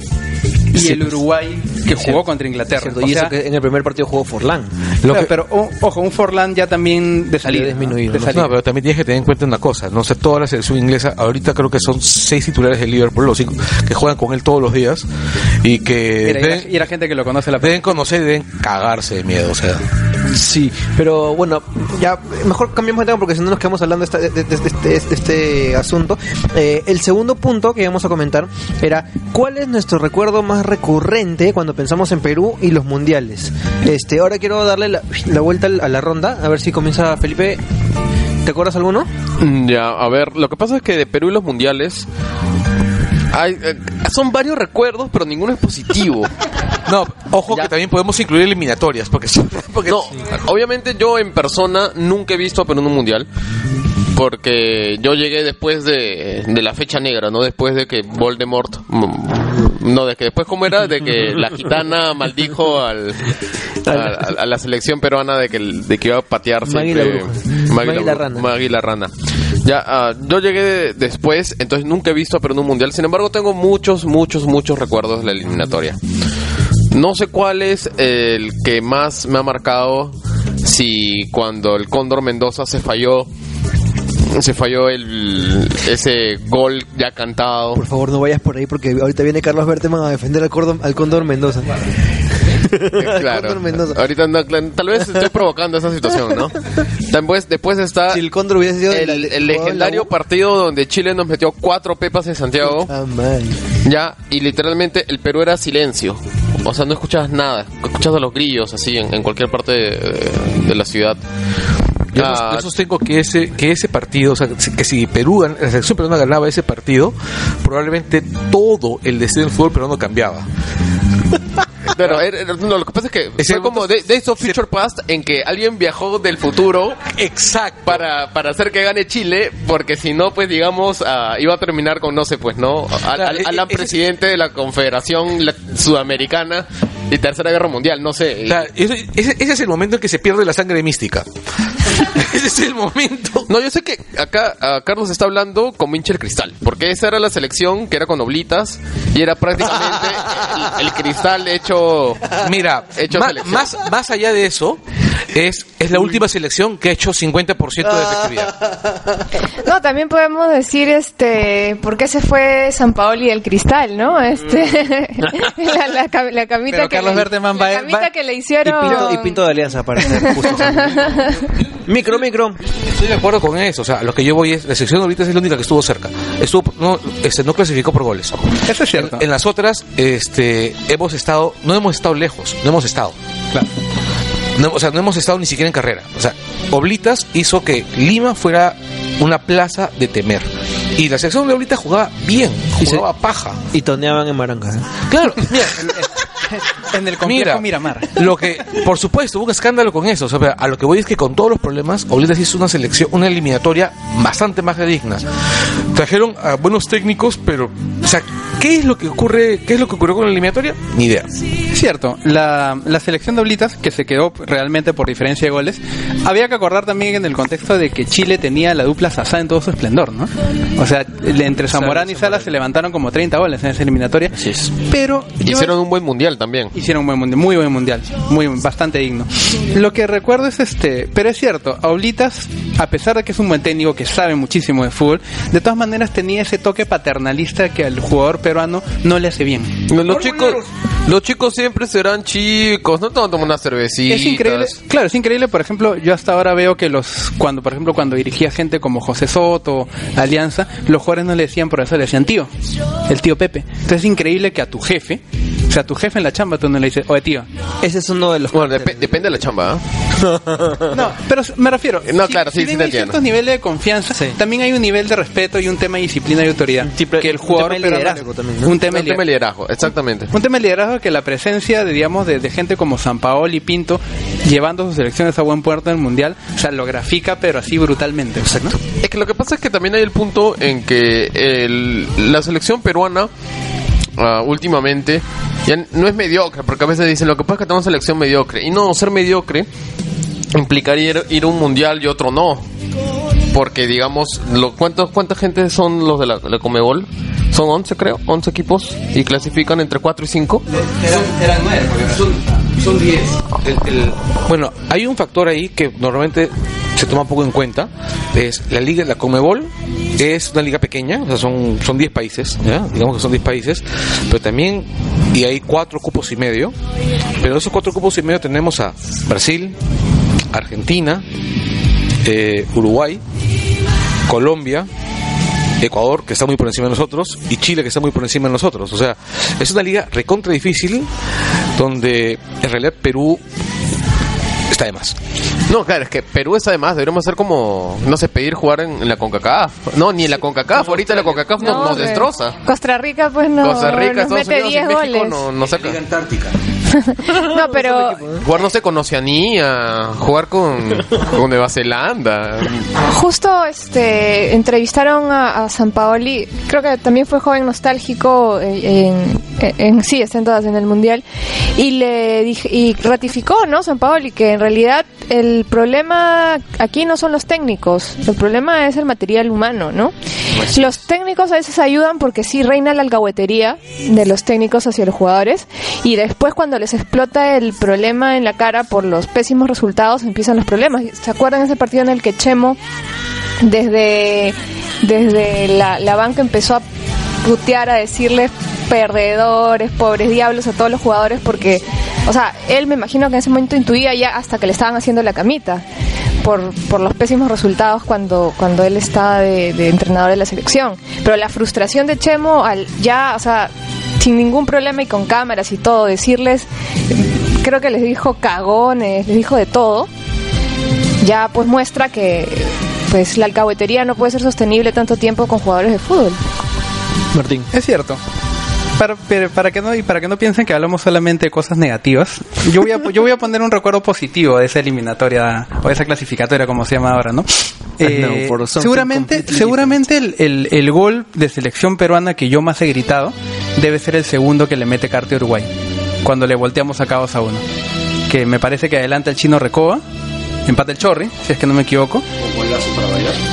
y Sí, el Uruguay que jugó contra Inglaterra. Cierto, O y sea, eso que en el primer partido jugó Forlán. Lo claro, que- pero o- ojo, un Forlán ya también de salida. Disminuido, De ¿no? salida. No, pero también tienes que tener en cuenta una cosa. No sé, toda la selección inglesa, ahorita creo que son seis titulares de Liverpool, los cinco que juegan con él todos los días y que Mira, y, la, deben, y la gente que lo conoce la deben conocer y deben cagarse de miedo. O sea, Sí, pero bueno, ya mejor cambiamos de tema porque si no nos quedamos hablando de, de- este, este asunto. Eh, el segundo punto que íbamos a comentar era cuál es nuestro recuerdo más recurrente cuando pensamos en Perú y los mundiales. Este, ahora quiero darle la, la vuelta a la ronda, a ver si comienza Felipe. ¿Te acuerdas alguno? Mm, Ya, a ver, lo que pasa es que de Perú y los mundiales hay, eh, son varios recuerdos, pero ninguno es positivo. No, ojo Ya. que también podemos incluir eliminatorias, porque, porque No, obviamente yo en persona nunca he visto a Perú en un mundial. Porque yo llegué después de, de la fecha negra, ¿no? Después de que Voldemort... mm, No, de que después, ¿cómo era? De que la gitana maldijo al, a, la selección peruana de que, de que iba a patear siempre... bruja. Magui Magui la bruja, rana. Magui la rana. Ya, ah, yo llegué de- después, entonces nunca he visto a Perú en un mundial. Sin embargo, tengo muchos, muchos, muchos recuerdos de la eliminatoria. No sé cuál es el que más me ha marcado. Si cuando el Cóndor Mendoza se falló, se falló el ese gol ya cantado. Por favor, no vayas por ahí porque ahorita viene Carlos Berteman a defender al, Cordon- al Cóndor Mendoza. Claro. Mendoza. Ahorita no, tal vez estoy provocando esa situación, ¿no? Después, después está Si el Cóndor hubiese sido el, la- el jugado en la legendario partido donde Chile nos metió cuatro pepas en Santiago. Ah. Ya, y literalmente el Perú era silencio. O sea, no escuchabas nada. Escuchabas los grillos así en, en cualquier parte de, de la ciudad. Yo, Ah, yo sostengo que ese, que ese partido, o sea, que si Perú, gan- la selección peruana ganaba ese partido, probablemente todo el destino del fútbol peruano cambiaba. Pero era- no, lo que pasa es que Ese fue como de- Days of Future Past en que alguien viajó del futuro Exacto. para, para hacer que gane Chile, porque si no, pues digamos, ah, iba a terminar con, no sé, pues no, al, al- e- Alan ese- presidente de la Confederación Sudamericana y Tercera Guerra Mundial, no sé. Ese- ese es el momento en que se pierde la sangre mística. ese es el momento. No, yo sé que acá Carlos está hablando como hincha del cristal, porque esa era la selección que era con oblitas y era prácticamente el, el cristal hecho... Mira, Hecho ma- selección. más, más allá de eso, es, es la última selección que ha hecho 50% de efectividad. No, también podemos decir este por qué se fue San Paoli del cristal, ¿no? Este la, la cam- la camita Pero que Carlos le, la va- camita va- que le Y hicieron pinto, y pinto de alianza para ser justo. Micro, micro. Estoy de acuerdo con eso. O sea, lo que yo voy es, la selección ahorita es la única que estuvo cerca. Estuvo, no, este, no clasificó por goles. Eso es cierto. En las otras, este, hemos estado, no hemos estado lejos, no hemos estado. Claro. No, o sea, no hemos estado ni siquiera en carrera. O sea, Oblitas hizo que Lima fuera una plaza de temer. Y la selección de Oblitas jugaba bien, Y se- jugaba paja. Y toneaban en Maranga. ¿eh? Claro, mira, En el complejo Mira, Miramar. lo que, por supuesto, hubo un escándalo con eso. O sea, a lo que voy es que con todos los problemas, Oblitas hizo una selección, una eliminatoria bastante más digna. Trajeron a buenos técnicos, pero, o sea, ¿qué es lo que ocurre? ¿Qué es lo que ocurrió con la eliminatoria? Ni idea. Es cierto, la, la selección de Oblitas, que se quedó realmente por diferencia de goles, había que acordar también en el contexto de que Chile tenía la dupla Sasá en todo su esplendor, ¿no? O sea, entre Zamorano y Sala se levantaron como 30 goles en esa eliminatoria. Pero yo- Hicieron un buen mundial también. hicieron un buen mundial, muy buen mundial, muy bastante digno. Lo que recuerdo es este, pero es cierto, a Oblitas, a pesar de que es un buen técnico que sabe muchísimo de fútbol, de todas maneras tenía ese toque paternalista que al jugador peruano no le hace bien. Los chicos, los chicos siempre serán chicos, no te van a tomar una cervecita. Es increíble, claro, es increíble, por ejemplo, yo hasta ahora veo que los cuando por ejemplo cuando dirigía gente como José Soto, Alianza, los jugadores no le decían por eso le decían tío, el tío Pepe. Entonces es increíble que a tu jefe, o sea, tu jefe en la chamba tú no le dices, "Oye, tío." Ese es uno de los. Bueno, dep- depende de la chamba, ¿ah? No, pero me refiero, No, claro, sí, sí bien te hay entiendo. ciertos niveles de confianza, también hay un nivel de respeto y un tema de disciplina y autoridad tipo- que el un jugador tema de liderazgo también, ¿no? un tema de Un tema de liderazgo, exactamente. Un tema de liderazgo que la presencia de, digamos, de, de gente como San Paolo y Pinto llevando sus selecciones a buen puerto en el mundial, o sea, lo grafica, pero así brutalmente. ¿no? Es que lo que pasa es que también hay el punto en que el- la selección peruana ah, últimamente ya no es mediocre, porque a veces dicen lo que pasa es que tenemos selección mediocre. Y no, ser mediocre implicaría ir, ir a un mundial y otro no. Porque digamos, lo, ¿cuántos, ¿cuánta gente son los de la, la Comebol? Son 11 creo, 11 equipos y clasifican entre 4 y 5. Eran, nueve, porque son, son diez. El- el- bueno, hay un factor ahí que normalmente se toma poco en cuenta. Es la liga, la Comebol es una liga pequeña, o sea, son, son 10 países, ¿ya? digamos que son 10 países, pero también, y hay cuatro cupos y medio, pero esos cuatro cupos y medio tenemos a Brasil, Argentina, eh, Uruguay, Colombia, Ecuador, que está muy por encima de nosotros, y Chile, que está muy por encima de nosotros. O sea, es una liga recontra difícil, donde en realidad Perú está de más. No, claro, es que Perú está de más. Deberíamos hacer como, no sé, pedir jugar en, en la CONCACAF. No, ni en la CONCACAF. Ahorita la CONCACAF nos, nos destroza. Costa Rica, pues no. Costa Rica, nos Estados mete Unidos 10 y México goles. no, no saca. Antártica. No, pero Jugar, no sé, con Oceanía, jugar con, con Nueva Zelanda. justo este entrevistaron a, a San Paoli, creo que también fue joven nostálgico eh, en, en, en- sí, están todas en el mundial y le dije, y ratificó, ¿no? San Paoli que en realidad el problema aquí no son los técnicos, el problema es el material humano, ¿no? Los técnicos a veces ayudan porque sí reina la alcahuetería de los técnicos hacia los jugadores y después cuando les explota el problema en la cara por los pésimos resultados empiezan los problemas. ¿Se acuerdan ese partido en el que Chemo desde, desde la, banca empezó a putear, a decirles perdedores, pobres diablos a todos los jugadores porque, o sea, él me imagino que en ese momento intuía ya hasta que le estaban haciendo la camita por, por los pésimos resultados cuando, cuando él estaba de, de entrenador de la selección. Pero la frustración de Chemo al ya, o sea, sin ningún problema y con cámaras y todo, decirles, creo que les dijo cagones, les dijo de todo, ya pues muestra que pues la alcahuetería no puede ser sostenible tanto tiempo con jugadores de fútbol. Martín. Es cierto. Para, pero para que no y para que no piensen que hablamos solamente de cosas negativas, yo voy a yo voy a poner un recuerdo positivo de esa eliminatoria o de esa clasificatoria como se llama ahora, ¿no? Eh, no, seguramente seguramente el, el, el gol de selección peruana que yo más he gritado debe ser el segundo que le mete Carte a Uruguay cuando le volteamos a cabos a uno, que me parece que adelanta el chino Recoba, empata el Chorri, si es que no me equivoco.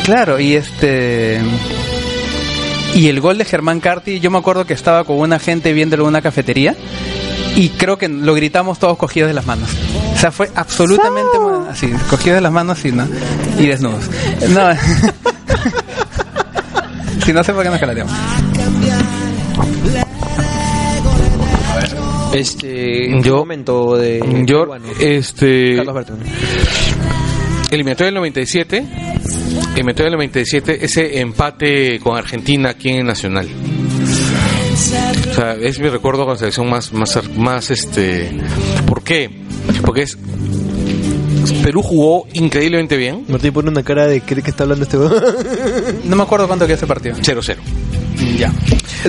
Claro, y este y el gol de Germán Carti, yo me acuerdo que estaba con una gente viéndolo en una cafetería y creo que lo gritamos todos cogidos de las manos. O sea, fue absolutamente así, cogidos de las manos y, ¿no? y desnudos. No. si no sé por qué nos calateamos. Este, Yo- momento de Yo, este, Carlos Bertone. eliminatoria del 97, eliminatoria del 97, ese empate con Argentina aquí en Nacional. O sea, es mi recuerdo con la selección más, más, más, este, ¿por qué? Porque es, Perú jugó increíblemente bien, Martín pone una cara de cree que está hablando este. No me acuerdo cuánto quedó ese partido. 0-0. Ya.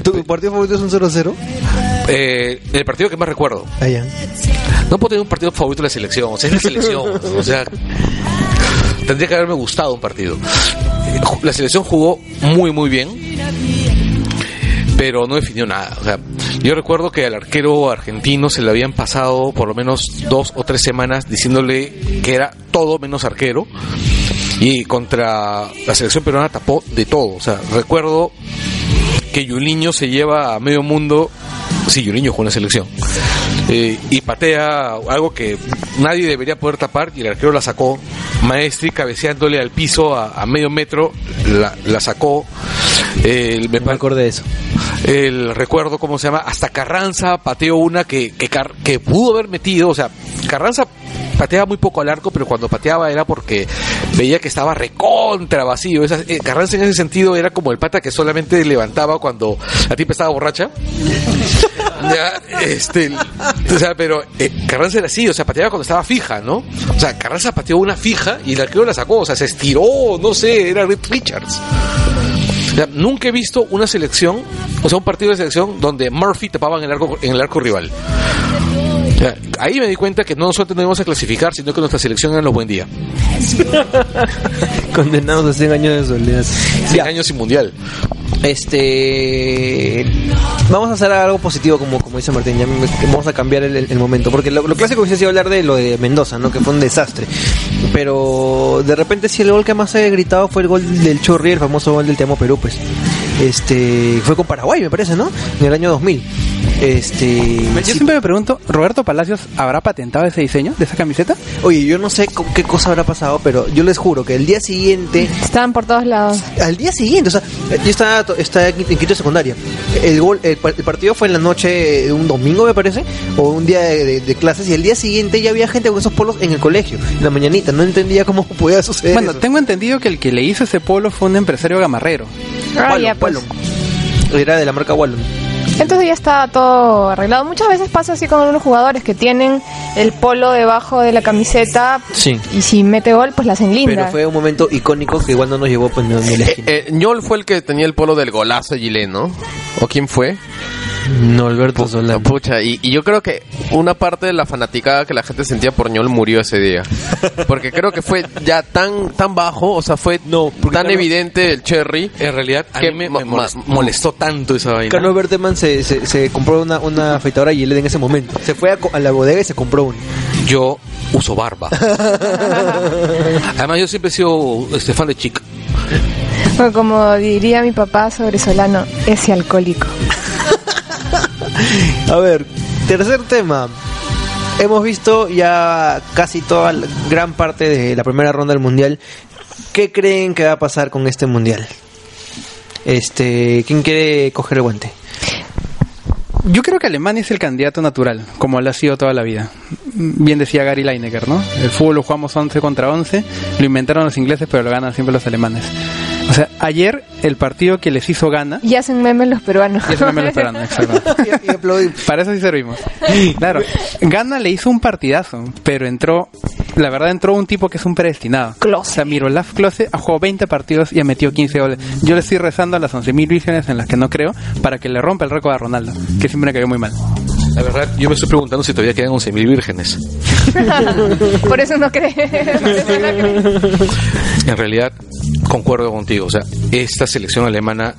¿Tu partido favorito es un 0-0? Eh, el partido que más recuerdo. Allá. No puedo tener un partido favorito de la selección, o sea, es la selección, o sea, tendría que haberme gustado un partido. La selección jugó muy, muy bien, pero no definió nada. O sea, yo recuerdo que al arquero argentino se le habían pasado por lo menos dos o tres semanas diciéndole que era todo menos arquero. Y contra la selección peruana tapó de todo. O sea, recuerdo que Yuliño se lleva a medio mundo. Sí, Yuliño jugó en la selección. Eh, y patea algo que nadie debería poder tapar y el arquero la sacó. Maestri cabeceándole al piso a, a medio metro, la, la sacó. El, me acordé de eso. el recuerdo, ¿cómo se llama? Hasta Carranza pateó una que, que, que pudo haber metido, o sea, Carranza pateaba muy poco al arco, pero cuando pateaba era porque veía que estaba recontra vacío. Esa- eh, Carranza en ese sentido era como el pata que solamente levantaba cuando la tipa estaba borracha. Ya, este, o sea, pero eh, Carranza era así, o sea, pateaba cuando estaba fija, ¿no? O sea, Carranza pateó una fija y el arquero la sacó, o sea, se estiró, no sé, era Rip Richards. O sea, nunca he visto una selección, o sea, un partido de selección donde Murphy tapaba en el arco, en el arco rival. O sea, ahí me di cuenta que no solamente no íbamos a clasificar, sino que nuestra selección era los buen día. Condenados a 100 años de soledad. 100 Ya. años sin mundial. Este. Vamos a hacer algo positivo, como, como dice Martín. Ya me- vamos a cambiar el, el momento. Porque lo, lo clásico hubiese sido hablar de lo de Mendoza, ¿no? Que fue un desastre. Pero de repente, si el gol que más he gritado fue el gol del Chorri, el famoso gol del Te Amo Perú, pues. Este. Fue con Paraguay, me parece, ¿no? En el año 2000. Este. Yo sí, siempre me pregunto, ¿Roberto Palacios habrá patentado ese diseño de esa camiseta? Oye, yo no sé qué cosa habrá pasado, pero yo les juro que el día siguiente Estaban por todos lados. al día siguiente, o sea, yo estaba, to- estaba en quinto de secundaria el gol, el, pa- el partido fue en la noche de un domingo, me parece, o un día de, de- de clases, y el día siguiente ya había gente con esos polos en el colegio, en la mañanita. No entendía cómo podía suceder. Bueno, eso. tengo entendido que el que le hizo ese polo fue un empresario gamarrero. Ah, Wallon, ya, pues. Wallon. Era de la marca Wallon. Entonces ya está todo arreglado. Muchas veces pasa así con algunos jugadores que tienen el polo debajo de la camiseta Sí. y si mete gol, pues la hacen linda. Pero fue un momento icónico que igual no nos llevó pues, ni ni la esquina. Eh, Ñol fue el que tenía el polo del golazo de Gilén, ¿no? ¿O quién fue? No, Alberto Solano. Pucha, y, y yo creo que una parte de la fanaticada que la gente sentía por Ñol murió ese día. Porque creo que fue ya tan tan bajo, o sea, fue tan claro- evidente el cherry. En realidad, a Que mí me, me molest- ma- molestó tanto esa vaina. Carlos Berteman se, se, se compró una, una afeitadora Gillette en ese momento. Se fue a, a la bodega y se compró una. Yo uso barba. Además, yo siempre he sido este, fan de Chic. Bueno, como diría mi papá sobre Solano, ese alcohólico. A ver, tercer tema. Hemos visto ya casi toda la gran parte de la primera ronda del mundial. ¿Qué creen que va a pasar con este mundial? Este, ¿quién quiere coger el guante? Yo creo que Alemania es el candidato natural, como lo ha sido toda la vida. Bien decía Gary Lineker, ¿no? El fútbol lo jugamos 11 contra 11, lo inventaron los ingleses, pero lo ganan siempre los alemanes. O sea, ayer el partido que les hizo gana, Y hacen memes los peruanos. y eso no me lo esperaban, exacto. Y, y aplaudimos. Para eso sí servimos. Claro, Gana le hizo un partidazo, pero entró, la verdad entró un tipo que es un predestinado. Klose. O sea, Miroslav Klose ha jugado 20 partidos y ha metido 15 goles. Yo le estoy rezando a las 11.000 vírgenes en las que no creo para que le rompa el récord a Ronaldo, que siempre me cayó muy mal. La verdad, yo me estoy preguntando si todavía quedan 11.000 vírgenes. Por eso no cree. Por eso no cree. En realidad, concuerdo contigo. O sea, esta selección alemana,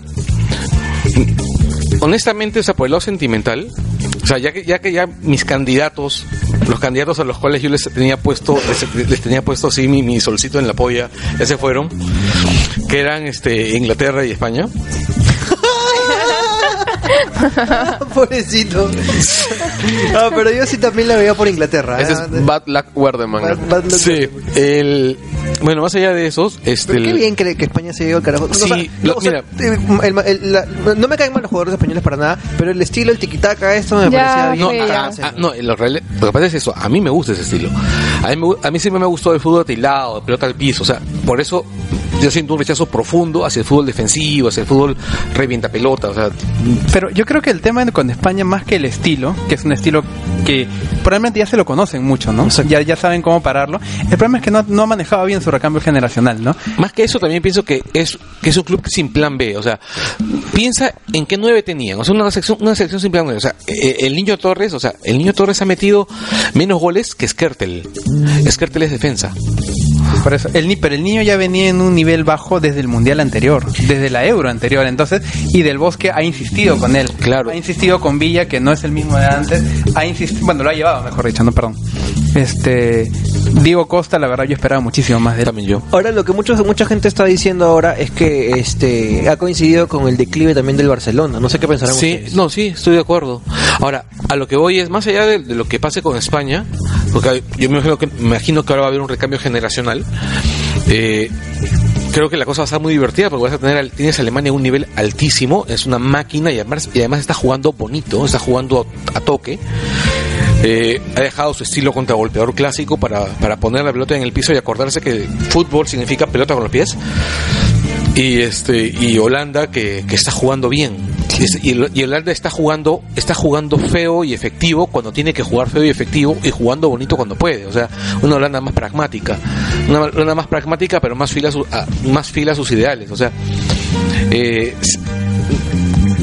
honestamente, o sea, por el lado sentimental, o sea, ya que ya, que ya mis candidatos, los candidatos a los cuales yo les tenía puesto, les, les tenía puesto así mi, mi solcito en la polla, ya se fueron, que eran este Inglaterra y España. Pobrecito. Ah, pero yo sí también la veía por Inglaterra. Ese ¿eh? es Bad Luck Werdeman. Bad- Bad Luck. Sí, el bueno, más allá de esos, este Pero qué bien que, que España se dio al carajo. No, Sí, o sea, lo- no, o sea, mira. el- el- la- no me caen mal los jugadores españoles para nada, pero el estilo, el tiquitaca, esto me Ya, parecía bien. No, Sí, ah, ah, no, lo, real- lo que pasa es eso. A mí me gusta ese estilo. A mí, me a mí siempre me gustado el fútbol atilado, de pelota al piso. O sea, por eso yo siento un rechazo profundo hacia el fútbol defensivo, hacia el fútbol revienta pelota. O sea, Pero yo creo que el tema con España, más que el estilo, que es un estilo que probablemente ya se lo conocen mucho, ¿no? Ya, ya saben cómo pararlo. El problema es que no, no ha manejado bien su recambio generacional, ¿no? más que eso, también pienso que es que es un club sin plan B. O sea, piensa en qué nueve tenían. O sea, una sección, una sección sin plan B. O sea, eh, el niño Torres, o sea, el niño Torres ha metido menos goles que Skertel. Skertel es defensa. Por eso, el, ni- pero el niño ya venía en un nivel bajo desde el mundial anterior, desde la euro anterior, entonces, y del Bosque ha insistido con él. Claro. Ha insistido con Villa, que no es el mismo de antes. Ha insistido, bueno, lo ha llevado, mejor dicho, no, perdón. Este, Diego Costa, la verdad, yo esperaba muchísimo más de él. También yo. Ahora lo que muchos, mucha gente está diciendo ahora es que este ha coincidido con el declive también del Barcelona. No sé qué pensarán Sí, ustedes. no, sí, estoy de acuerdo. Ahora, a lo que voy es, más allá de, de lo que pase con España, porque yo me imagino que, me imagino que ahora va a haber un recambio generacional, eh, creo que la cosa va a estar muy divertida porque vas a tener, tienes a Alemania a un nivel altísimo, es una máquina y además, y además está jugando bonito, está jugando a, a toque. Eh, ha dejado su estilo contragolpeador clásico para, para poner la pelota en el piso y acordarse que fútbol significa pelota con los pies y este y Holanda que, que está jugando bien y, es- y, Holanda está jugando está jugando feo y efectivo cuando tiene que jugar feo y efectivo y jugando bonito cuando puede. O sea una Holanda más pragmática. Una Holanda más pragmática pero más fiel a, más fiel a sus ideales. O sea eh,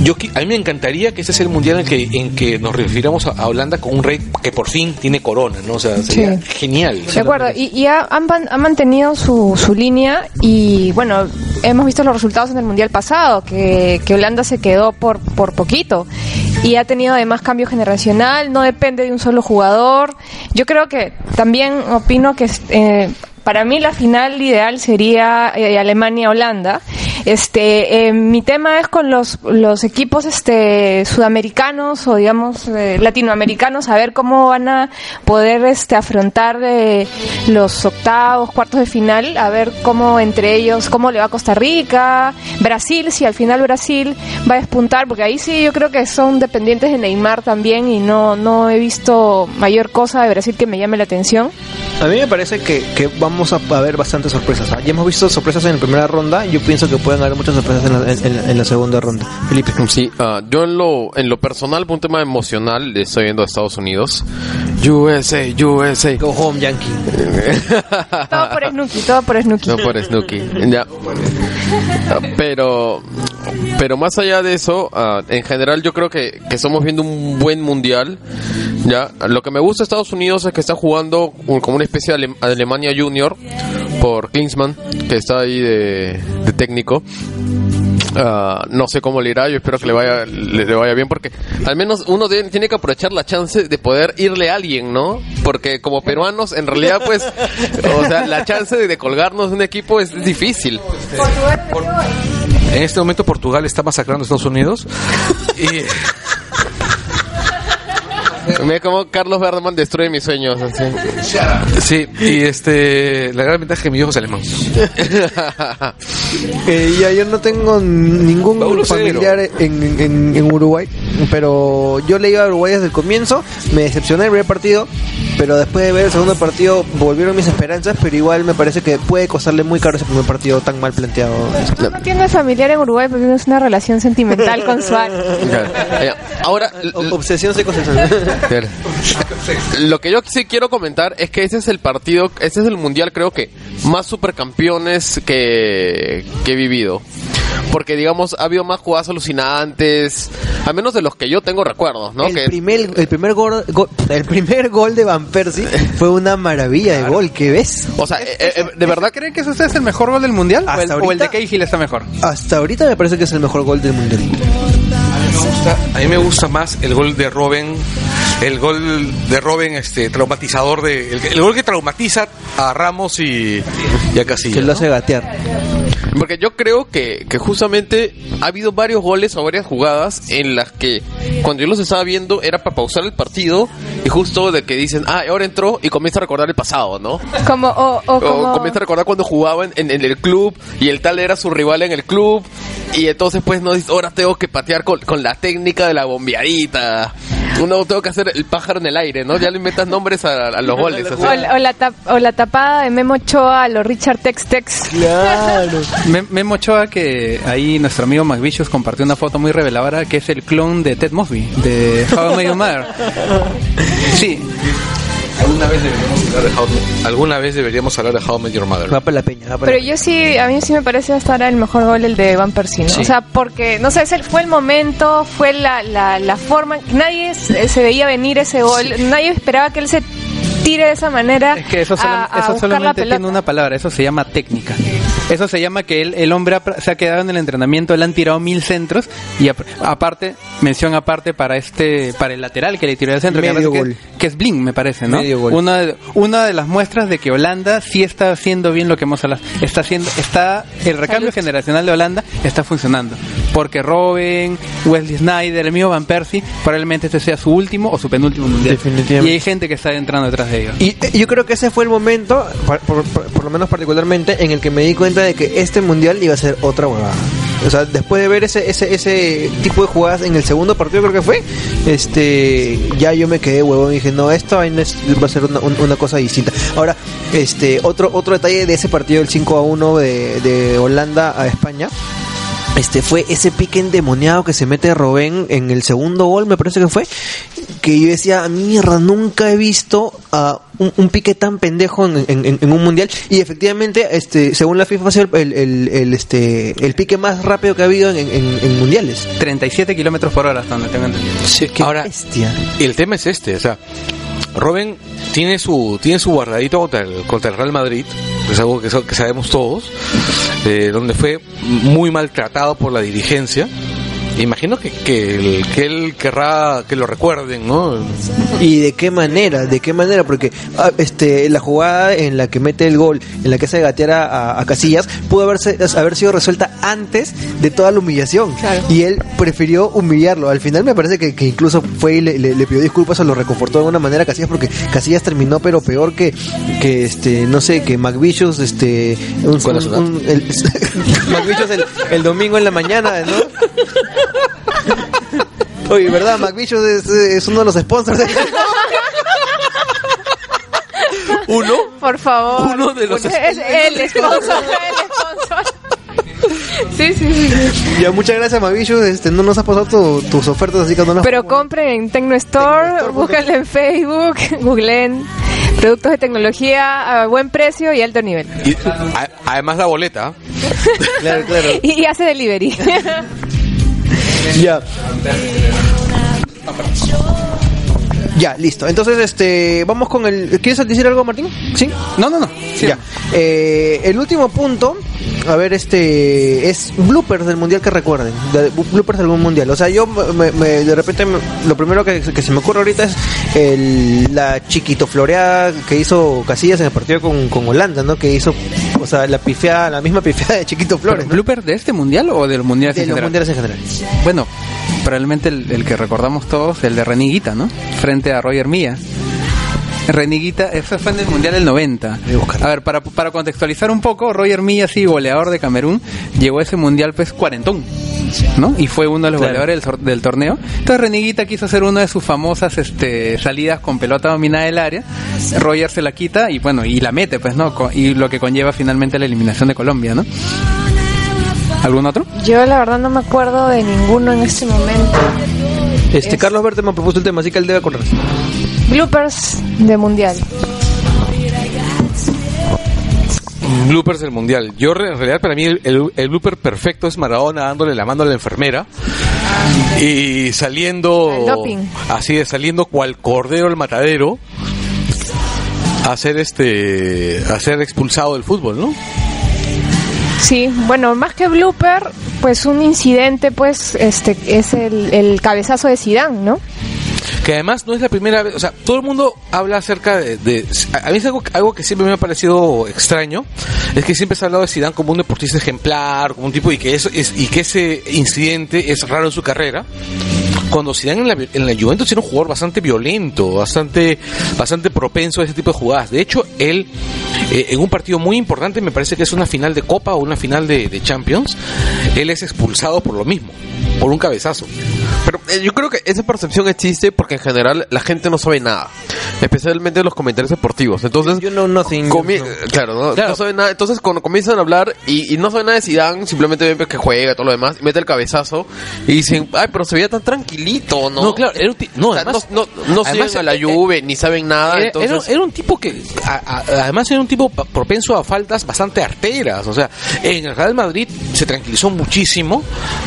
yo a mí me encantaría que ese sea el mundial en que en que nos refiramos a, a Holanda con un rey que por fin tiene corona no o sea sería Sí. genial De acuerdo, y, y ha, han, man- han mantenido su, su línea y bueno, hemos visto los resultados en el Mundial pasado, que, que Holanda se quedó por, por poquito y ha tenido además cambio generacional, no depende de un solo jugador. Yo creo que también opino que eh, para mí la final ideal sería eh, Alemania-Holanda. Este, eh, mi tema es con los, los equipos este, sudamericanos o digamos eh, latinoamericanos, a ver cómo van a poder este, afrontar de los octavos, cuartos de final, a ver cómo entre ellos, cómo le va a Costa Rica, Brasil, si al final Brasil va a despuntar, porque ahí sí yo creo que son dependientes de Neymar también y no, no he visto mayor cosa de Brasil que me llame la atención. A mí me parece que, que vamos a, a ver bastantes sorpresas. ¿ah? Ya hemos visto sorpresas en la primera ronda. Yo pienso que pueden haber muchas sorpresas en la, segunda ronda. Felipe. Sí, ah, yo en lo, en lo personal, por un tema emocional, estoy viendo a Estados Unidos. USA, USA. Go home, Yankee. Todo por Snooki, todo por Snooki. No por Snooki. Ya. Pero, pero más allá de eso, ah, en general yo creo que, que estamos viendo un buen mundial. Ya. Lo que me gusta de Estados Unidos es que está jugando como una especie de Ale- Alemania Junior por Klinsmann, que está ahí de, de técnico. Ah, no sé cómo le irá, yo espero que le vaya, le, vaya bien porque al menos uno de- tiene que aprovechar la chance de poder irle a alguien, ¿no? Porque como peruanos, en realidad, pues, o sea, la chance de, de colgarnos de un equipo es difícil. En este momento Portugal está masacrando a Estados Unidos. Y Mira cómo Carlos Berman destruye mis sueños. Así. sí, y este la gran ventaja es que mi hijo es alemán. Eh, ya yo no tengo ningún Paulo familiar en, en- en Uruguay, pero yo le iba a Uruguay desde el comienzo, me decepcioné el primer partido, pero después de ver el segundo partido volvieron mis esperanzas, pero igual me parece que puede costarle muy caro ese primer partido tan mal planteado. No tiene familiar en Uruguay porque tienes una relación sentimental con Suárez. Ya. Ahora, Obsesión psicosexual. Lo que yo sí quiero comentar es que ese es el partido, ese es el mundial creo que más supercampeones que, que he vivido. Porque digamos, ha habido más jugadas alucinantes, al menos de los que yo tengo recuerdos, ¿no? el, que, primer, el, primer gol, go- el primer gol de Van Persie fue una maravilla de gol, ¿qué ves? o sea, eh, eh, de verdad ¿Creen que ese es el mejor gol del mundial? ¿O el, Hasta o el de ahorita- Cahill está mejor? Hasta ahorita me parece que es el mejor gol del mundial. Gusta, a mí me gusta más el gol de Robin, el gol de Robin este traumatizador de el, el gol que traumatiza a Ramos y, y a Casillas. Que lo hace gatear. Porque yo creo que, que justamente ha habido varios goles o varias jugadas en las que cuando yo los estaba viendo era para pausar el partido y justo de que dicen, ah, ahora entró y comienza a recordar el pasado, ¿no? Como, o, o O como... comienza a recordar cuando jugaba en, en- en el club y el tal era su rival en el club y entonces pues no dice, ahora tengo que patear con, con la técnica de la bombeadita. Uno tengo que hacer el pájaro en el aire, ¿no? Ya le inventas nombres a, a los goles. así. O, la- o la tap- o la tapada de Memo Ochoa a los Richard Tex Tex. Claro. Me- Memo Ochoa, que ahí nuestro amigo McVicious compartió una foto muy reveladora, que es el clon de Ted Mosby, de How I Met Your Mother. Sí, ¿Alguna vez deberíamos hablar de How, alguna vez deberíamos hablar de How Met Your Mother. Va para la peña. va para Pero la yo sí, a mí sí me parece hasta ahora el mejor gol el de Van Persie, ¿no? O sea, porque, no sé, ese fue el momento, fue la, la, la forma, nadie se, se veía venir ese gol, nadie esperaba que él se tire de esa manera es que eso, solo- a, a eso solamente tiene una palabra, eso se llama técnica. Eso se llama que él- el hombre ha- se ha quedado en el entrenamiento, le han tirado mil centros y ap- aparte, mención aparte para este, para el lateral que le tiró el centro, que, me Medio parece gol. que, que es Blin, me parece, ¿no? Medio gol. Una, de- una de las muestras de que Holanda sí está haciendo bien lo que hemos hablado. Está haciendo, está, el recambio generacional de Holanda está funcionando. Porque Robin, Wesley Snyder, el mío Van Persie, probablemente este sea su último o su penúltimo mundial. Definitivamente. Y hay gente que está entrando detrás de ellos. Y yo creo que ese fue el momento, por- por- por lo menos particularmente, en el que me di cuenta de que este mundial iba a ser otra huevada. O sea, después de ver ese, ese, ese tipo de jugadas en el segundo partido, creo que fue, este, ya yo me quedé huevón y dije, no, esto va a ser una, un- una cosa distinta. Ahora, este, otro, otro detalle de ese partido, el 5 a 1 de, de Holanda a España, este fue ese pique endemoniado que se mete Robén en el segundo gol, me parece que fue, que yo decía, mierda, nunca he visto a un, un pique tan pendejo en, en- en un mundial y efectivamente, este, según la FIFA, ha sido el, el- el, este, el pique más rápido que ha habido en, en- en mundiales. 37 kilómetros por hora, hasta donde tengo entendido. Qué Ahora, bestia. el tema es este, o sea, Robin tiene su tiene su guardadito contra el, contra el Real Madrid, es algo que, que sabemos todos, eh, donde fue muy maltratado por la dirigencia imagino que, que, él, que él querrá que lo recuerden, ¿no? ¿Y de qué manera? ¿De qué manera? Porque ah, este la jugada en la que mete el gol, en la que hace gatear a, a Casillas, pudo haberse, haber sido resuelta antes de toda la humillación. Claro. Y él prefirió humillarlo. Al final me parece que, que incluso fue y le, le- le pidió disculpas o lo reconfortó de alguna manera a Casillas porque Casillas terminó pero peor que, que este, no sé, que McVicious, este, un, un- un- el, el, el domingo en la mañana, ¿no? Oye, ¿verdad? McVicious es, es uno de los sponsors. Uno. Por favor. Uno de los Es el sponsor, el sponsor. Sí, sí, sí. Ya, muchas gracias, Mavillo. Este, no nos has pasado tu- tus ofertas, así que no nos... Pero compren en Tecno Store, búsquenlo en Facebook, googleen productos de tecnología a buen precio y alto nivel. Y, a- además la boleta. Claro, claro. Y, y hace delivery. Ya. Ya, listo. Entonces, este, vamos con el... ¿Quieres decir algo, Martín? ¿Sí? No, no, no. Sí. Ya. Eh, el último punto, a ver, este, es bloopers del mundial que recuerden. De, bloopers del mundial. O sea, yo me- me- de repente me- lo primero que, que se me ocurre ahorita es el, la chiquito floreada que hizo Casillas en el partido con, con Holanda, ¿no? Que hizo, o sea, la pifeada, la misma pifeada de chiquito ¿Pero Flores. ¿no? ¿Blooper de este mundial o de los mundiales De en los general? mundiales en general. Bueno, probablemente el, el que recordamos todos, el de Reniguita, ¿no? Frente a Roger Mía. Reniguita, eso fue en el Mundial del 90. Voy a buscarlo. A ver, para, para contextualizar un poco, Roger Milla, sí, goleador de Camerún, llegó a ese Mundial pues cuarentón. ¿no? Y fue uno de los Claro. goleadores del, sor- del torneo. Entonces Reniguita quiso hacer una de sus famosas este, salidas con pelota dominada del área. Roger se la quita y bueno, y la mete, pues, ¿no? Y lo que conlleva finalmente la eliminación de Colombia, ¿no? ¿Algún otro? Yo la verdad no me acuerdo de ninguno en este momento. Este, Es- Carlos Verte me propuso el tema, así que él debe correr. Bloopers de mundial. bloopers del mundial. Yo en realidad para mí el, el- el blooper perfecto es Maradona dándole la mano a la enfermera y saliendo El así de saliendo cual cordero al matadero a ser este a ser expulsado del fútbol, ¿no? Sí, bueno, más que blooper, pues un incidente, pues este es el, el cabezazo de Zidane, ¿no? Que además no es la primera vez, o sea, todo el mundo habla acerca de... a mí es algo, algo que siempre me ha parecido extraño, es que siempre se ha hablado de Zidane como un deportista ejemplar, como un tipo, y que, eso es, y que ese incidente es raro en su carrera, cuando Zidane en la, en la Juventus era un jugador bastante violento, bastante, bastante propenso a ese tipo de jugadas. De hecho, él, eh, en un partido muy importante, me parece que es una final de Copa o una final de, de Champions, él es expulsado por lo mismo, por un cabezazo. Pero eh, yo creo que esa percepción existe porque en general la gente no sabe nada, especialmente en los comentarios deportivos. Entonces, Yo no, no. claro, ¿no? Claro. no sabe nada. Entonces, cuando comienzan a hablar y, y no sabe nada de Zidane, simplemente ven que juega y todo lo demás, y mete el cabezazo y dicen, ay, pero se veía tan ¿no? No, claro, era un no, O sea, además- no, no, no además, siguen a la eh, Juve ni saben nada, Era, entonces... era- era un tipo que, a- a- además era un tipo propenso a faltas bastante arteras. O sea, en el Real Madrid se tranquilizó muchísimo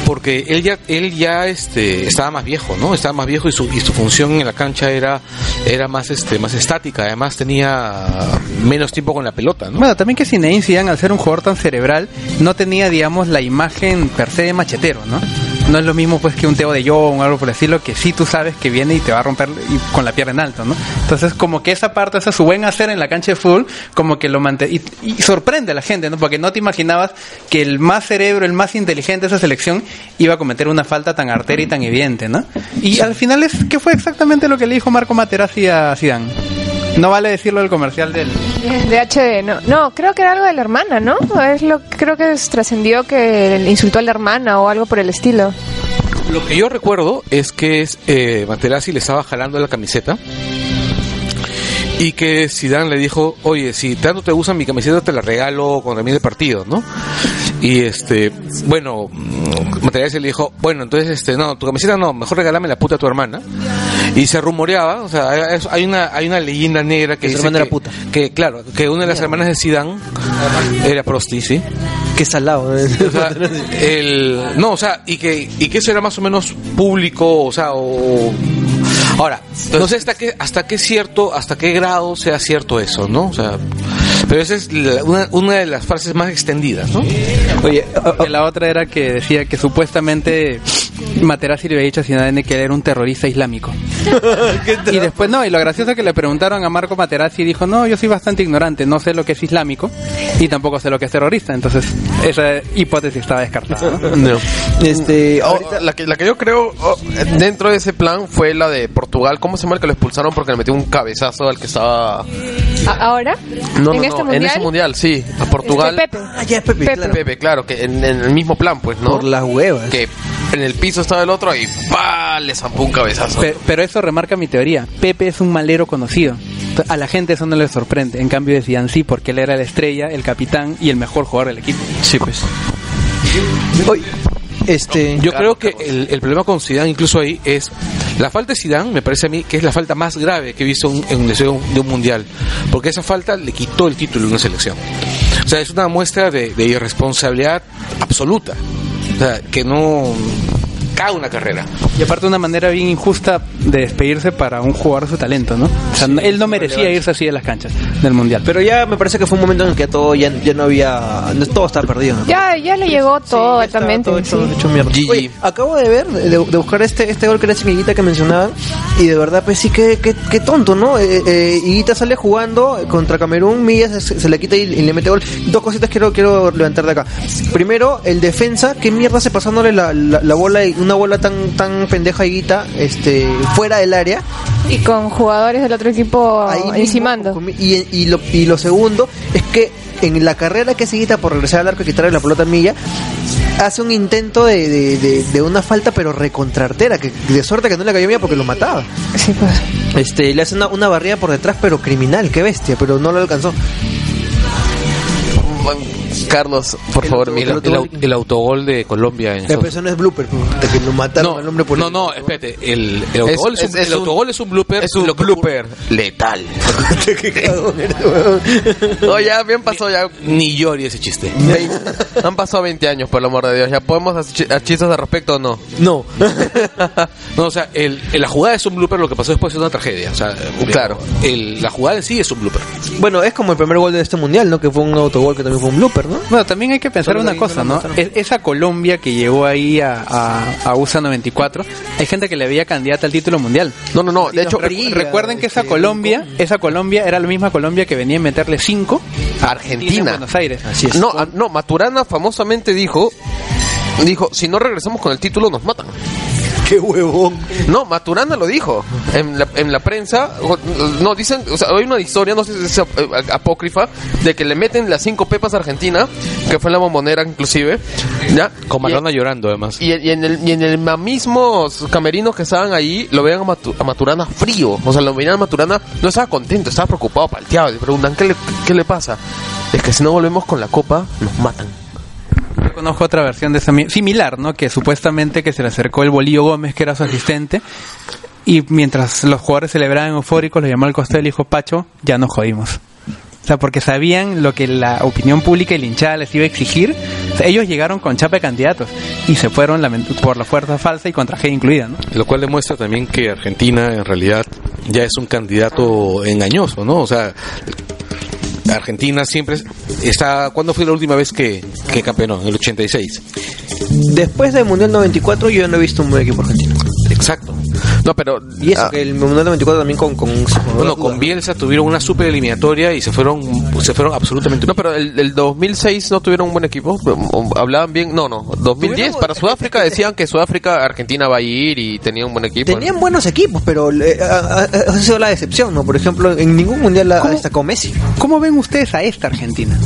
porque él ya, él ya este, estaba más viejo, ¿no? Estaba más viejo y su, y su función en la cancha era, era más, este, más estática. Además tenía menos tiempo con la pelota, ¿no? Bueno, también que Zinedine Zidane, al ser un jugador tan cerebral, no tenía, digamos, la imagen per se de machetero, ¿no? No es lo mismo pues que un Teo de Jong o algo por estilo, que sí tú sabes que viene y te va a romper y- con la pierna en alto, ¿no? Entonces, como que esa parte, esa su buen hacer en la cancha de fútbol, como que lo mantiene... Y, sorprende a la gente, ¿no? Porque no te imaginabas que el más cerebro, el más inteligente de esa selección iba a cometer una falta tan artera y tan evidente, ¿no? Y al final, es ¿qué fue exactamente lo que le dijo Marco Materazzi a Zidane? No vale decirlo del comercial del... De HD, no. No, creo que era algo de la hermana, ¿no? Es lo creo que es- trascendió que le insultó a la hermana o algo por el estilo. Lo que yo recuerdo es que es, eh, Materazzi le estaba jalando la camiseta y que Zidane le dijo, oye, si tanto te gusta mi camiseta te la regalo con el partido, ¿no? Y este, bueno, mm, Materazzi le dijo, bueno, entonces este, no, tu camiseta no, mejor regálame la puta a tu hermana. Y se rumoreaba, o sea, hay- una, hay una leyenda negra que Que dice que, puta. que, claro, que una de las hermanas de Zidane era prosti, ¿sí? Qué salado. ¿eh? O sea, el, no, o sea, y que, y que eso era más o menos público, o sea, o... Ahora, no sé hasta qué, hasta qué cierto, hasta qué grado sea cierto eso, ¿no? O sea, pero esa es la- una, una de las frases más extendidas, ¿no? Oye, la otra era que decía que supuestamente Materazzi le había dicho a Zidane que él era un terrorista islámico. y después no, y lo gracioso es que le preguntaron a Marco Materazzi y dijo, no, yo soy bastante ignorante, no sé lo que es islámico y tampoco sé lo que es terrorista. Entonces, esa hipótesis estaba descartada. ¿no? No. Este, Ahorita, la, que, la que yo creo oh, dentro de ese plan fue la de Portugal. ¿Cómo se llama el que lo expulsaron porque le metió un cabezazo al que estaba... ¿Ahora? No, ¿En no, este mundial? en ese mundial, sí. A Portugal. Este, Pepe. Ah, ya es Pepe, Pepe. claro. Pepe, claro, que en, en el mismo plan, pues, ¿no? Por las huevas. Que en el piso estaba el otro y ¡pa! le zampó un cabezazo. Pe- Pero eso remarca mi teoría. Pepe es un malero conocido. A la gente eso no le sorprende. En cambio de Zidane sí, porque él era la estrella, el capitán y el mejor jugador del equipo. Sí, pues. Oye, este, Yo creo que el, problema con Zidane incluso ahí es la falta de Zidane me parece a mí que es la falta más grave que he visto en un deseo de un mundial porque esa falta le quitó el título de una selección. O sea es una muestra de, de irresponsabilidad absoluta. O sea que no cae una carrera Y aparte una manera bien injusta de despedirse para un jugador de su talento, ¿no? O sea, él no merecía irse así de las canchas del mundial. pero ya me parece que fue un momento en el que todo ya, ya no había, todo estaba perdido. ¿no? Ya, ya le llegó todo Sí, altamente. todo hecho, sí. hecho mierda. GG. Oye, acabo de ver, de, de buscar este este gol que era Higuita que mencionaban, y de verdad, pues sí, que, que, que tonto, ¿no? Eh, eh, Higuita sale jugando contra Camerún, Millas se, se le quita y, y le mete gol. Dos cositas quiero, quiero levantar de acá. Primero, el defensa, ¿qué mierda se pasándole la, la, la bola, y una bola tan tan pendeja a Higuita, este, fuera del área? Y con jugadores del otro equipo mismo, encimando. Y, y, lo, y lo segundo es que en la carrera que seguita por regresar al arco y quitarle la pelota a Milla, hace un intento de, de, de- de una falta pero recontrartera, que de suerte que no le cayó Milla porque lo mataba. Sí, pues. Este, le hace una, una barrida por detrás pero criminal, qué bestia, pero no lo alcanzó. Carlos, por El favor, mira. el otro- el, au- el autogol de Colombia en eso no es blooper, de que lo mataron no, al hombre por no, no, espérate, el, el autogol es, Es- un, es el un- autogol es un blooper. Es un lo blooper letal. No, ya bien pasó ya. Ni llori ese chiste. 20 han pasado 20 años, por el amor de Dios. ¿Ya podemos hacer chi- chistes al respecto o no? No. No, o sea, el, el- la jugada es un blooper, lo que pasó después es una tragedia. O sea, Claro. el- la jugada en sí es un blooper. bueno, es como el primer gol de este mundial, ¿no? Que fue un autogol que también fue un blooper, ¿no? Bueno, también hay que pensar Solo una cosa, no esa Colombia que llegó ahí a, a, a USA 94, hay gente que le veía candidata al título mundial. No, no, no. De hecho, Recu- Recu- Recuerden que esa este, Colombia, esa Colombia era la misma Colombia que venía a meterle 5 a Argentina. en Buenos Aires. Así es. No, a- no, Maturana famosamente dijo, dijo, si no regresamos con el título nos matan. Qué huevón. No, Maturana lo dijo en la, en la prensa. No, dicen, o sea, hay una historia, no sé si es eh, apócrifa, de que le meten las cinco pepas a Argentina, que fue en la bombonera inclusive, ¿ya? Con Maradona llorando, además. Y, y en el, y en el mismos camerinos que estaban ahí, lo veían a, Matu- a Maturana frío. O sea, lo veían a Maturana, no estaba contento, estaba preocupado, palteado. Y le preguntan, ¿qué le, ¿qué le pasa? Es que si no volvemos con la copa, nos matan. Conozco otra versión de esa mi- similar, ¿no? Que supuestamente que se le acercó el Bolillo Gómez, que era su asistente, y mientras los jugadores celebraban eufóricos, lo llamó al costado y le dijo, Pacho, ya nos jodimos. O sea, porque sabían lo que la opinión pública y la hinchada les iba a exigir. Ellos llegaron con chapa de candidatos y se fueron por la fuerza falsa y con tragedia incluida, ¿no? Lo cual demuestra también que Argentina en realidad ya es un candidato engañoso, ¿no? O sea, Argentina siempre está... ¿Cuándo fue la última vez que, que campeonó? En el 86. Después del Mundial 94 yo no he visto un buen equipo argentino. Exacto. No, pero... Y eso, ah, que el Mundial 94 también con... con Bueno, con Bielsa tuvieron una super eliminatoria y se fueron, se fueron absolutamente... No, pero el, el 2006 no tuvieron un buen equipo. Hablaban bien. No, no. 2010 Tuvieron- para Sudáfrica decían que Sudáfrica, Argentina va a ir y tenía un buen equipo. Tenían buenos equipos, pero eh, ha, ha- sido la decepción, ¿no? Por ejemplo, en ningún mundial ha ¿Cómo? destacó Messi. ¿Cómo ven ustedes a esta Argentina?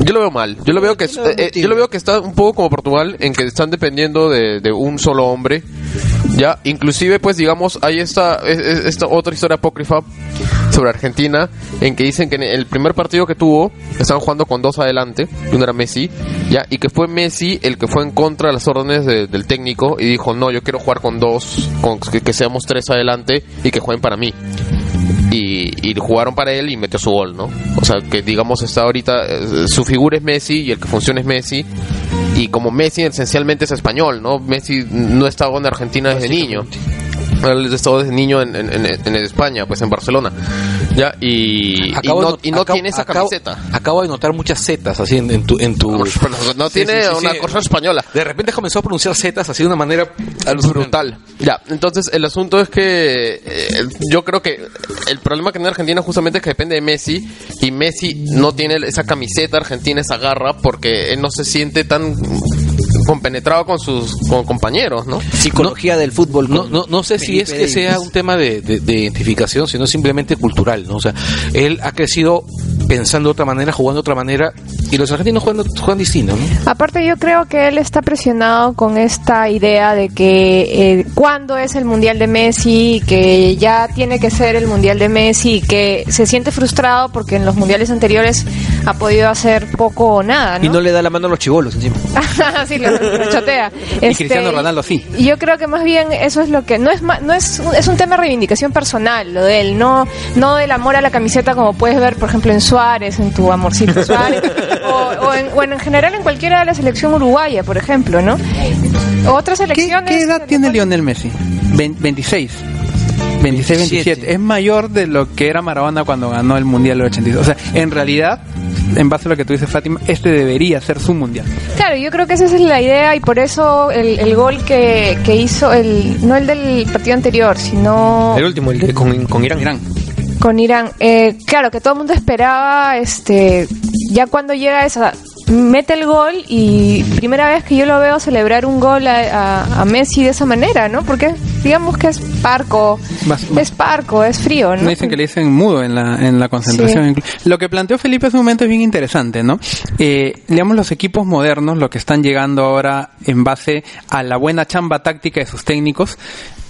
Yo lo veo mal. Yo lo veo que Yo lo eh, yo lo veo que está un poco como Portugal en que están dependiendo de, de un solo hombre. Ya, inclusive pues digamos hay esta es- es- esta otra historia apócrifa sobre Argentina en que dicen que en el primer partido que tuvo estaban jugando con dos adelante, y uno era Messi, ya, y que fue Messi el que fue en contra de las órdenes de- del técnico y dijo, "No, yo quiero jugar con dos, con que, seamos tres adelante y que jueguen para mí." y, y jugaron para él y metió su gol, ¿no? O sea, que digamos está ahorita, eh, su figura es Messi y el que funciona es Messi. Y como Messi esencialmente es español, ¿no? Messi no ha estado en Argentina desde niño. Él ha estado desde niño en, en, en- en España, pues en Barcelona. Ya, y, y no, y no acabo- tiene esa camiseta. Acabo de notar muchas zetas así en, en tu... En tu no Sí, tiene sí, sí, una cosa española. De repente comenzó a pronunciar zetas así de una manera brutal. Ya, entonces el asunto es que eh, yo creo que el problema que tiene Argentina justamente es que depende de Messi y Messi no tiene esa camiseta argentina, esa garra, porque él no se siente tan compenetrado con sus con compañeros, ¿no? Psicología del fútbol. No, no, no sé si es Felipe que sea un tema de, de- de identificación, sino simplemente cultural, ¿no? O sea, él ha crecido pensando de otra manera, jugando de otra manera, y los argentinos juegan, juegan distinto, ¿no? Aparte yo creo que él está presionado con esta idea de que eh, cuándo es el Mundial de Messi, que ya tiene que ser el Mundial de Messi y que se siente frustrado porque en los mundiales anteriores ha podido hacer poco o nada, ¿no? Y no le da la mano a los chivolos encima. sí, lo, chotea. Y Cristiano Ronaldo sí. Yo creo que más bien eso es lo que no es no es un- es un tema de reivindicación personal lo de él, no no del amor a la camiseta como puedes ver por ejemplo en Suárez, en tu amorcito Suárez o, o en, o en general en cualquiera de la selección uruguaya, por ejemplo, ¿no? Otras ¿Qué, selecciones qué edad tiene Lionel Messi? Vein- 26. 26, 27. Es mayor de lo que era Maradona cuando ganó el Mundial del 82. O sea, en realidad, en base a lo que tú dices, Fátima, este debería ser su Mundial. Claro, yo creo que esa es la idea y por eso el, el gol que, que hizo el no el del partido anterior, sino El último, el de- con, con Irán. Irán. con Irán. Eh, claro, que todo el mundo esperaba, este, ya cuando llega esa, mete el gol y primera vez que yo lo veo celebrar un gol a, a- a Messi de esa manera, ¿no? Porque digamos que es parco, Vas- vas- es parco, es frío, ¿no? No dicen que le dicen mudo en la, en la concentración. Lo que planteó Felipe hace un momento es bien interesante, ¿no? Eh, digamos, los equipos modernos, lo que están llegando ahora en base a la buena chamba táctica de sus técnicos,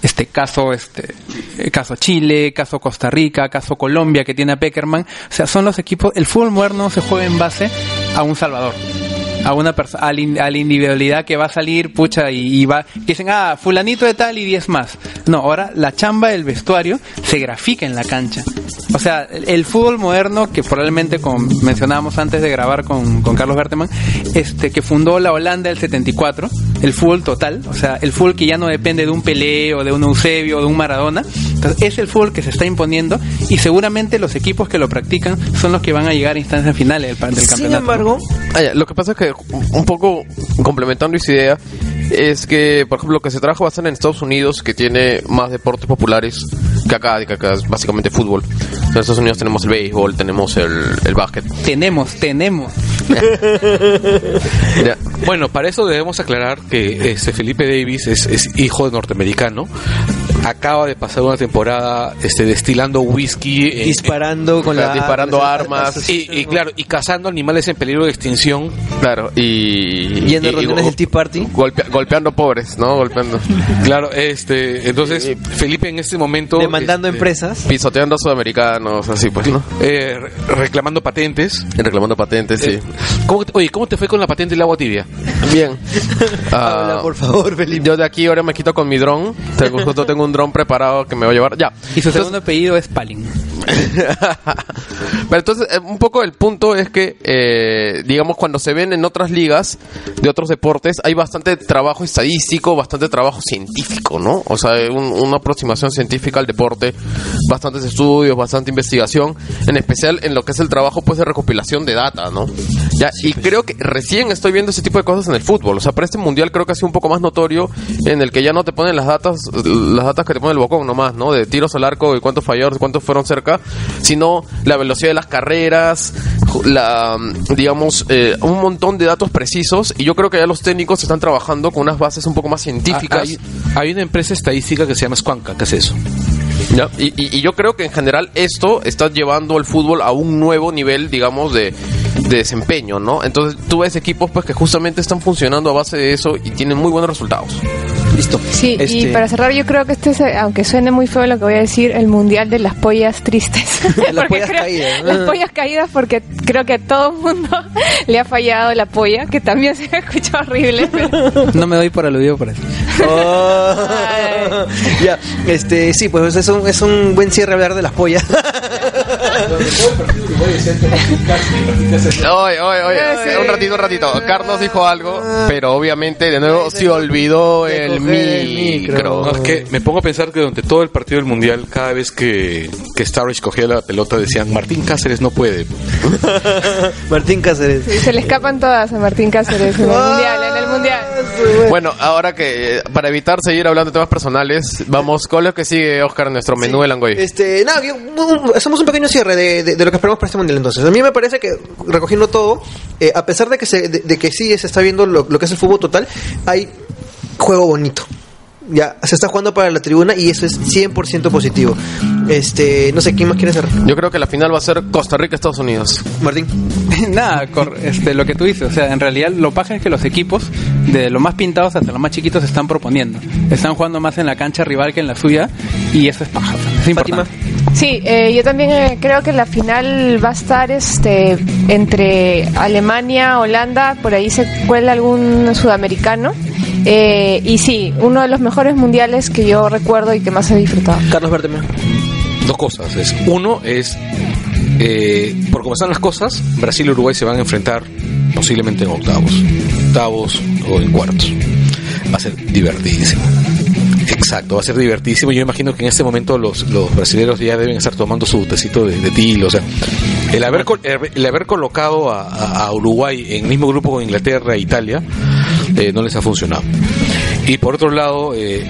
este caso, este, eh, caso Chile, caso Costa Rica, caso Colombia que tiene a Peckerman, o sea, son los equipos, el fútbol moderno se juega en base a un salvador a una persona a, la in- a la individualidad que va a salir pucha y, y va que dicen ah fulanito de tal y 10 más no ahora la chamba del vestuario se grafica en la cancha. O sea el, el fútbol moderno que probablemente como mencionábamos antes de grabar con, con Carlos Berteman este que fundó la Holanda del 74 el fútbol total o sea el fútbol que ya no depende de un Pelé o de un Eusebio o de un Maradona entonces es el fútbol que se está imponiendo y seguramente los equipos que lo practican son los que van a llegar a instancias finales del, del Sin campeonato embargo, Ah, lo que pasa es que un poco complementando esa idea es que, por ejemplo, lo que se trabaja bastante en Estados Unidos, que tiene más deportes populares que acá, que acá es básicamente fútbol. En Estados Unidos tenemos el béisbol, tenemos el, el básquet. tenemos tenemos Ya. Bueno, para eso debemos aclarar que este Felipe Davis es, es hijo de norteamericano. Acaba de pasar una temporada este, destilando whisky en- disparando con la... Disparando armas. y, y claro, y cazando animales en peligro de extinción. Claro, y. Yendo a y- reuniones y- del Tea Party. golpea- golpeando pobres, ¿no? Golpeando. Claro, este, entonces Felipe en este momento Demandando este, empresas. Pisoteando a sudamericanos, así pues, ¿no? eh, re- reclamando patentes. Reclamando patentes, sí. ¿Cómo te- oye, ¿cómo te fue con la patente del agua tibia? Bien. Ah, Habla, por favor, Felipe. Yo de aquí ahora me quito con mi dron. Tengo- Justo tengo un dron preparado que me va a llevar. Ya. y su segundo apellido es Palin Pero entonces, eh, un poco el punto es que, eh, digamos, cuando se ven en otras ligas de otros deportes, hay bastante trabajo estadístico, bastante trabajo científico, ¿no? O sea, un- una aproximación científica al deporte, bastantes estudios, bastante investigación, en especial en lo que es el trabajo, pues, de recopilación de data, ¿no? Ya, y creo que recién estoy viendo ese tipo de cosas en el fútbol. O sea, para este mundial creo que ha sido un poco más notorio en el que ya no te ponen las datas, las datas que te pone el bocón nomás, ¿no? De tiros al arco y cuántos fallaron, cuántos fueron cerca, sino la velocidad de las carreras, la, mm, digamos, eh, un montón de datos precisos. Y yo creo que ya los técnicos están trabajando con unas bases un poco más científicas. Ah, Hay, hay una empresa estadística que se llama Squanca, que es eso. ¿ya? Y, y- y yo creo que en general esto está llevando el fútbol a un nuevo nivel, digamos, de, de desempeño, ¿no? Entonces tú ves equipos pues que justamente están funcionando a base de eso y tienen muy buenos resultados. Listo. Sí, y Este, para cerrar, yo creo que este es, aunque suene muy feo lo que voy a decir, el mundial de las pollas tristes. Las pollas creo- caídas. Las pollas caídas, porque creo que a todo el mundo le ha fallado la polla, que también se escucha horrible. pero- no me doy por aludido por eso Oh. ya, este, sí, pues es un, es un buen cierre hablar de las pollas. Oye, oye, oye, un ratito, un ratito. Carlos dijo algo, pero obviamente de nuevo se olvidó el micro. No, es que me pongo a pensar que durante todo el partido del Mundial, cada vez que, que Starrich cogía la pelota, decían, Martín Cáceres no puede. Martín Cáceres. Se le escapan todas a Martín Cáceres en el mundial, en el mundial. Bueno, ahora que eh, para evitar seguir hablando de temas personales, vamos con lo que sigue, Oscar, nuestro menú de Langoy. Este, nada, un- hacemos un pequeño cierre de, de- de lo que esperamos para este mundial. Entonces, a mí me parece que recogiendo todo, eh, a pesar de que se, de, de que sí se está viendo lo, lo que es el fútbol total, hay juego bonito. Ya se está jugando para la tribuna y eso es 100% positivo. Este, no sé quién más quiere hacer. Yo creo que la final va a ser Costa Rica Estados Unidos. Martín. Nada, cor- este, lo que tú dices, o sea, en realidad lo paja es que los equipos, de los más pintados hasta los más chiquitos, se están proponiendo. Están jugando más en la cancha rival que en la suya y eso es paja. o sea, es Fátima. importante. Sí, eh, yo también eh, creo que la final va a estar este entre Alemania, Holanda, por ahí se cuela algún sudamericano. Eh, y sí, uno de los mejores mundiales que yo recuerdo y que más he disfrutado. Carlos Berteme. Dos cosas. Es, uno es, eh, por cómo están las cosas, Brasil y Uruguay se van a enfrentar posiblemente en octavos. Octavos o en cuartos. Va a ser divertidísimo. Exacto, va a ser divertidísimo. Yo imagino que en este momento los, los brasileños ya deben estar tomando su tecito de, de tilo. O sea, el haber, el haber colocado a, a- a Uruguay en el mismo grupo con Inglaterra e Italia eh, no les ha funcionado. Y por otro lado, eh,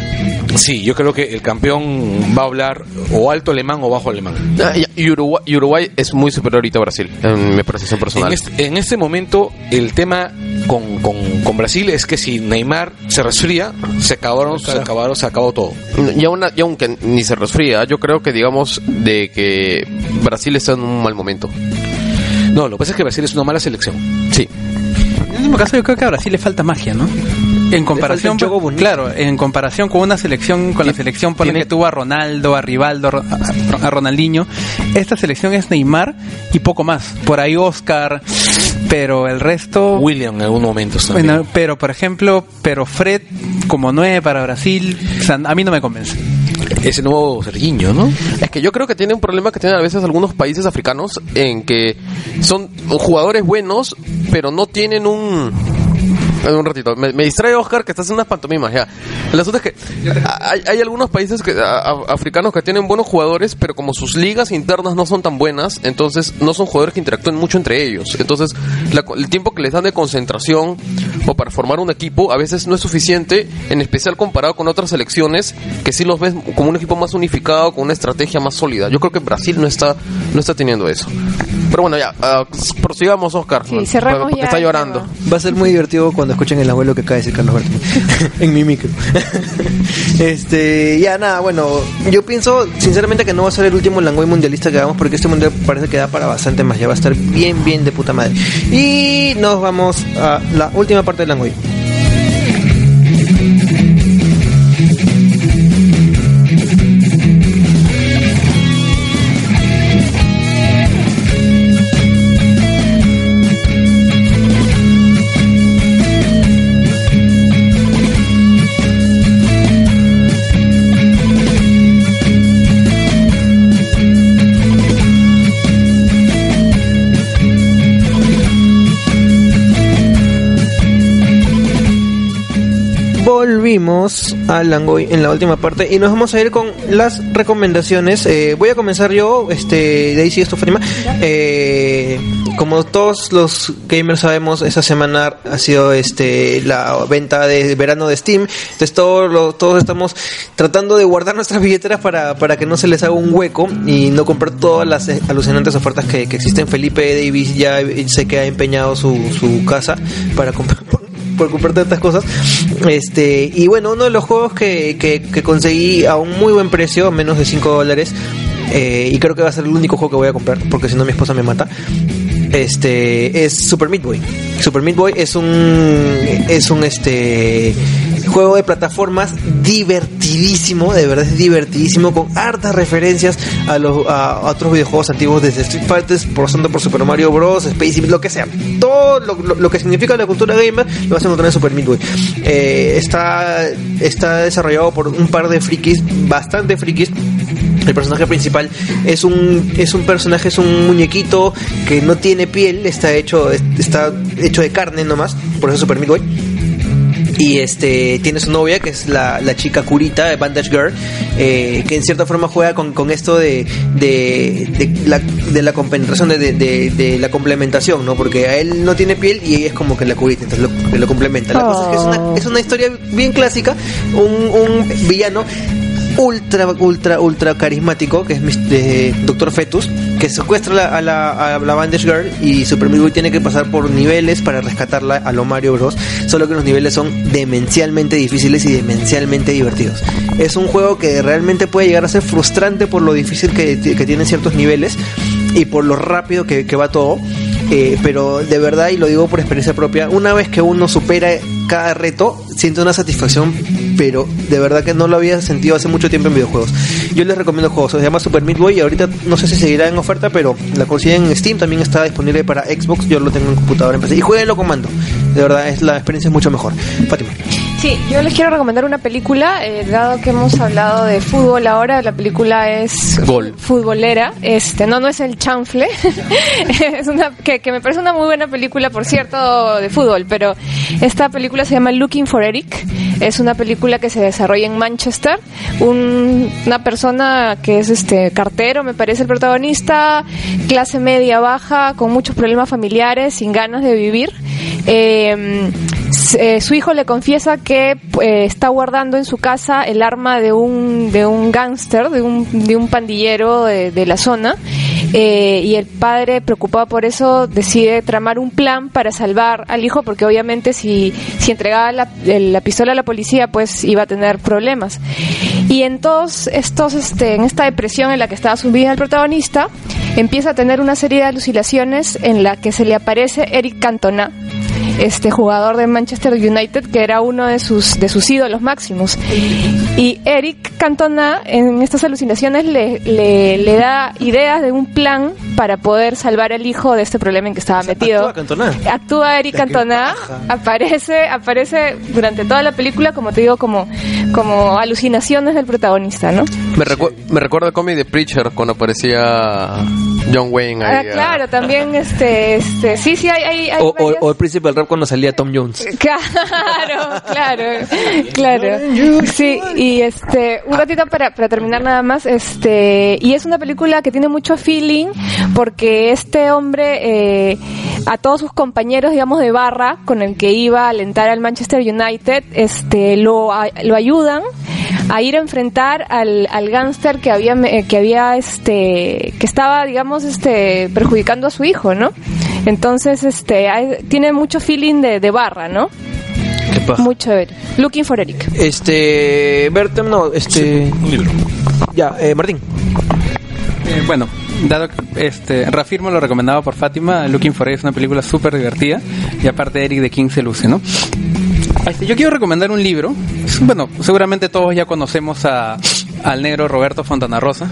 sí, yo creo que el campeón va a hablar o alto alemán o bajo alemán. Ah, y- y, Uruguay, y Uruguay es muy superior ahorita a Brasil, en mi percepción personal. En este, en este momento, el tema con, con, con Brasil es que si Neymar se resfría, se acabaron, se acabaron, se acabó todo. Y, aún- y aunque ni se resfría, yo creo que digamos de que Brasil está en un mal momento. No, lo que pasa es que Brasil es una mala selección. Sí. Último caso, yo creo que a Brasil le falta magia, ¿no? En comparación, bonito. claro, en comparación con una selección, con la selección ponle tiene- que tuvo a Ronaldo, a Rivaldo, a, a Ronaldinho, esta selección es Neymar y poco más. Por ahí Oscar, pero el resto, William en algunos momentos también. bueno, pero por ejemplo, pero Fred como nueve para Brasil, o sea, a mí no me convence. Ese nuevo Serginho, ¿no? Es que yo creo que tiene un problema que tienen a veces algunos países africanos en que son jugadores buenos, pero no tienen un... En un ratito, me, me distrae Oscar que está haciendo unas pantomimas ya. El asunto es que hay, hay algunos países que, a- a- africanos que tienen buenos jugadores, pero como sus ligas internas no son tan buenas, entonces no son jugadores que interactúen mucho entre ellos. Entonces la- el tiempo que les dan de concentración o para formar un equipo a veces no es suficiente, en especial comparado con otras selecciones que sí los ves como un equipo más unificado, con una estrategia más sólida. Yo creo que Brasil no está, no está teniendo eso. Pero bueno, ya, ah, prosigamos, Oscar. Sí, cerramos porque ya está llorando. Va a ser muy divertido cuando escuchen el abuelo que acaba de decir Carlos Berteme en mi micro. este, ya nada, bueno, yo pienso sinceramente que no va a ser el último Langoy mundialista que hagamos porque este mundial parece que da para bastante más, ya va a estar bien, bien de puta madre. Y nos vamos a la última parte del Langoy. Volvimos a Langoy en la última parte y nos vamos a ir con las recomendaciones. Eh, voy a comenzar yo, este, sigue esto, Fátima. Eh, como todos los gamers sabemos, esta semana ha sido este la venta de verano de Steam. Entonces todos, lo- todos estamos tratando de guardar nuestras billeteras para, para que no se les haga un hueco y no comprar todas las eh, alucinantes ofertas que, que existen. Felipe Davis ya sé que ha empeñado su, su casa para comprar por comprar tantas cosas. Este, y bueno, uno de los juegos que, que, que conseguí a un muy buen precio, menos de 5 dólares, eh, y creo que va a ser el único juego que voy a comprar, porque si no mi esposa me mata. Este es Super Meat Boy. Super Meat Boy es un es un este juego de plataformas divertidísimo, de verdad es divertidísimo con hartas referencias a los a, otros videojuegos antiguos desde Street Fighter, pasando por Super Mario Bros, Space lo que sea. Todo lo, que significa la cultura gamer lo vas a encontrar en Super Meat. Eh, está está desarrollado por un par de frikis, bastante frikis El personaje principal es un es un personaje es un muñequito que no tiene piel, está hecho está hecho de carne nomás, por eso es Super Meat y este tiene su novia que es la, la chica curita Bandage Girl eh, que en cierta forma juega con, con esto de, de, de la, de la de, de- de la complementación no porque a él no tiene piel y ella es como que la curita entonces lo, lo complementa. La cosa es que es una, es una historia bien clásica un, un villano ultra, ultra, ultra carismático, que es de Doctor Fetus, que secuestra a la, a la Bandage Girl y Super Meat Boy tiene que pasar por niveles para rescatarla a lo Mario Bros. Solo que los niveles son demencialmente difíciles y demencialmente divertidos. Es un juego que realmente puede llegar a ser frustrante por lo difícil que, que tienen ciertos niveles y por lo rápido que, que va todo. Eh, pero de verdad, y lo digo por experiencia propia, una vez que uno supera cada reto, siente una satisfacción, pero de verdad que no lo había sentido hace mucho tiempo en videojuegos. Yo les recomiendo juegos, se llama Super Meat Boy y ahorita no sé si seguirá en oferta, pero la consiguen en Steam, también está disponible para Xbox, yo lo tengo en computadora en PC. Y jueguenlo con mando, de verdad, es la experiencia es mucho mejor. Fátima. Sí, yo les quiero recomendar una película, eh, dado que hemos hablado de fútbol ahora, la película es Gol. futbolera, este, no, no es el chanfle, es una, que, que me parece una muy buena película, por cierto, de fútbol, pero esta película se llama Looking for Eric, es una película que se desarrolla en Manchester, un- una persona que es este cartero, me parece el protagonista, clase media baja, con muchos problemas familiares, sin ganas de vivir, eh, eh, su hijo le confiesa que eh, está guardando en su casa el arma de un de un gángster, de un, de un pandillero de, de la zona. Eh, y el padre, preocupado por eso, decide tramar un plan para salvar al hijo, porque obviamente si, si entregaba la, la pistola a la policía, pues iba a tener problemas. Y en todos estos, este, en esta depresión en la que estaba sumida el protagonista, empieza a tener una serie de alucinaciones en la que se le aparece Eric Cantona, este jugador de Manchester United que era uno de sus de sus ídolos máximos y Eric Cantona en estas alucinaciones le, le, le da ideas de un plan para poder salvar al hijo de este problema en que estaba metido actúa Cantona. actúa Eric Cantona aparece aparece durante toda la película como te digo como como alucinaciones del protagonista no Me, recu- me recuerda el cómic de Preacher cuando aparecía John Wayne Ah, ahí. ah. claro también este este sí sí hay hay, hay O, o- varias- o el príncipe del rap cuando salía Tom Jones. Claro, claro, claro. Sí, y este, un ratito para, para terminar nada más, este, y es una película que tiene mucho feeling porque este hombre, eh, a todos sus compañeros, digamos, de barra con el que iba a alentar al Manchester United, este, lo, lo ayudan a ir a enfrentar al, al gángster que había, que había, este, que estaba, digamos, este, perjudicando a su hijo, ¿no? Entonces, este, hay- tiene mucho feeling de, de barra, ¿no? Qué paja. Muy chévere. Looking for Eric. Este, Bertem, no, este, Un libro. ya, eh, Martín. Eh, bueno, dado que este, reafirmo lo recomendado por Fátima, Looking for Eric es una película súper divertida y aparte Eric de King se luce, ¿no? Este, yo quiero recomendar un libro. Bueno, seguramente todos ya conocemos a, al negro Roberto Fontana Rosa.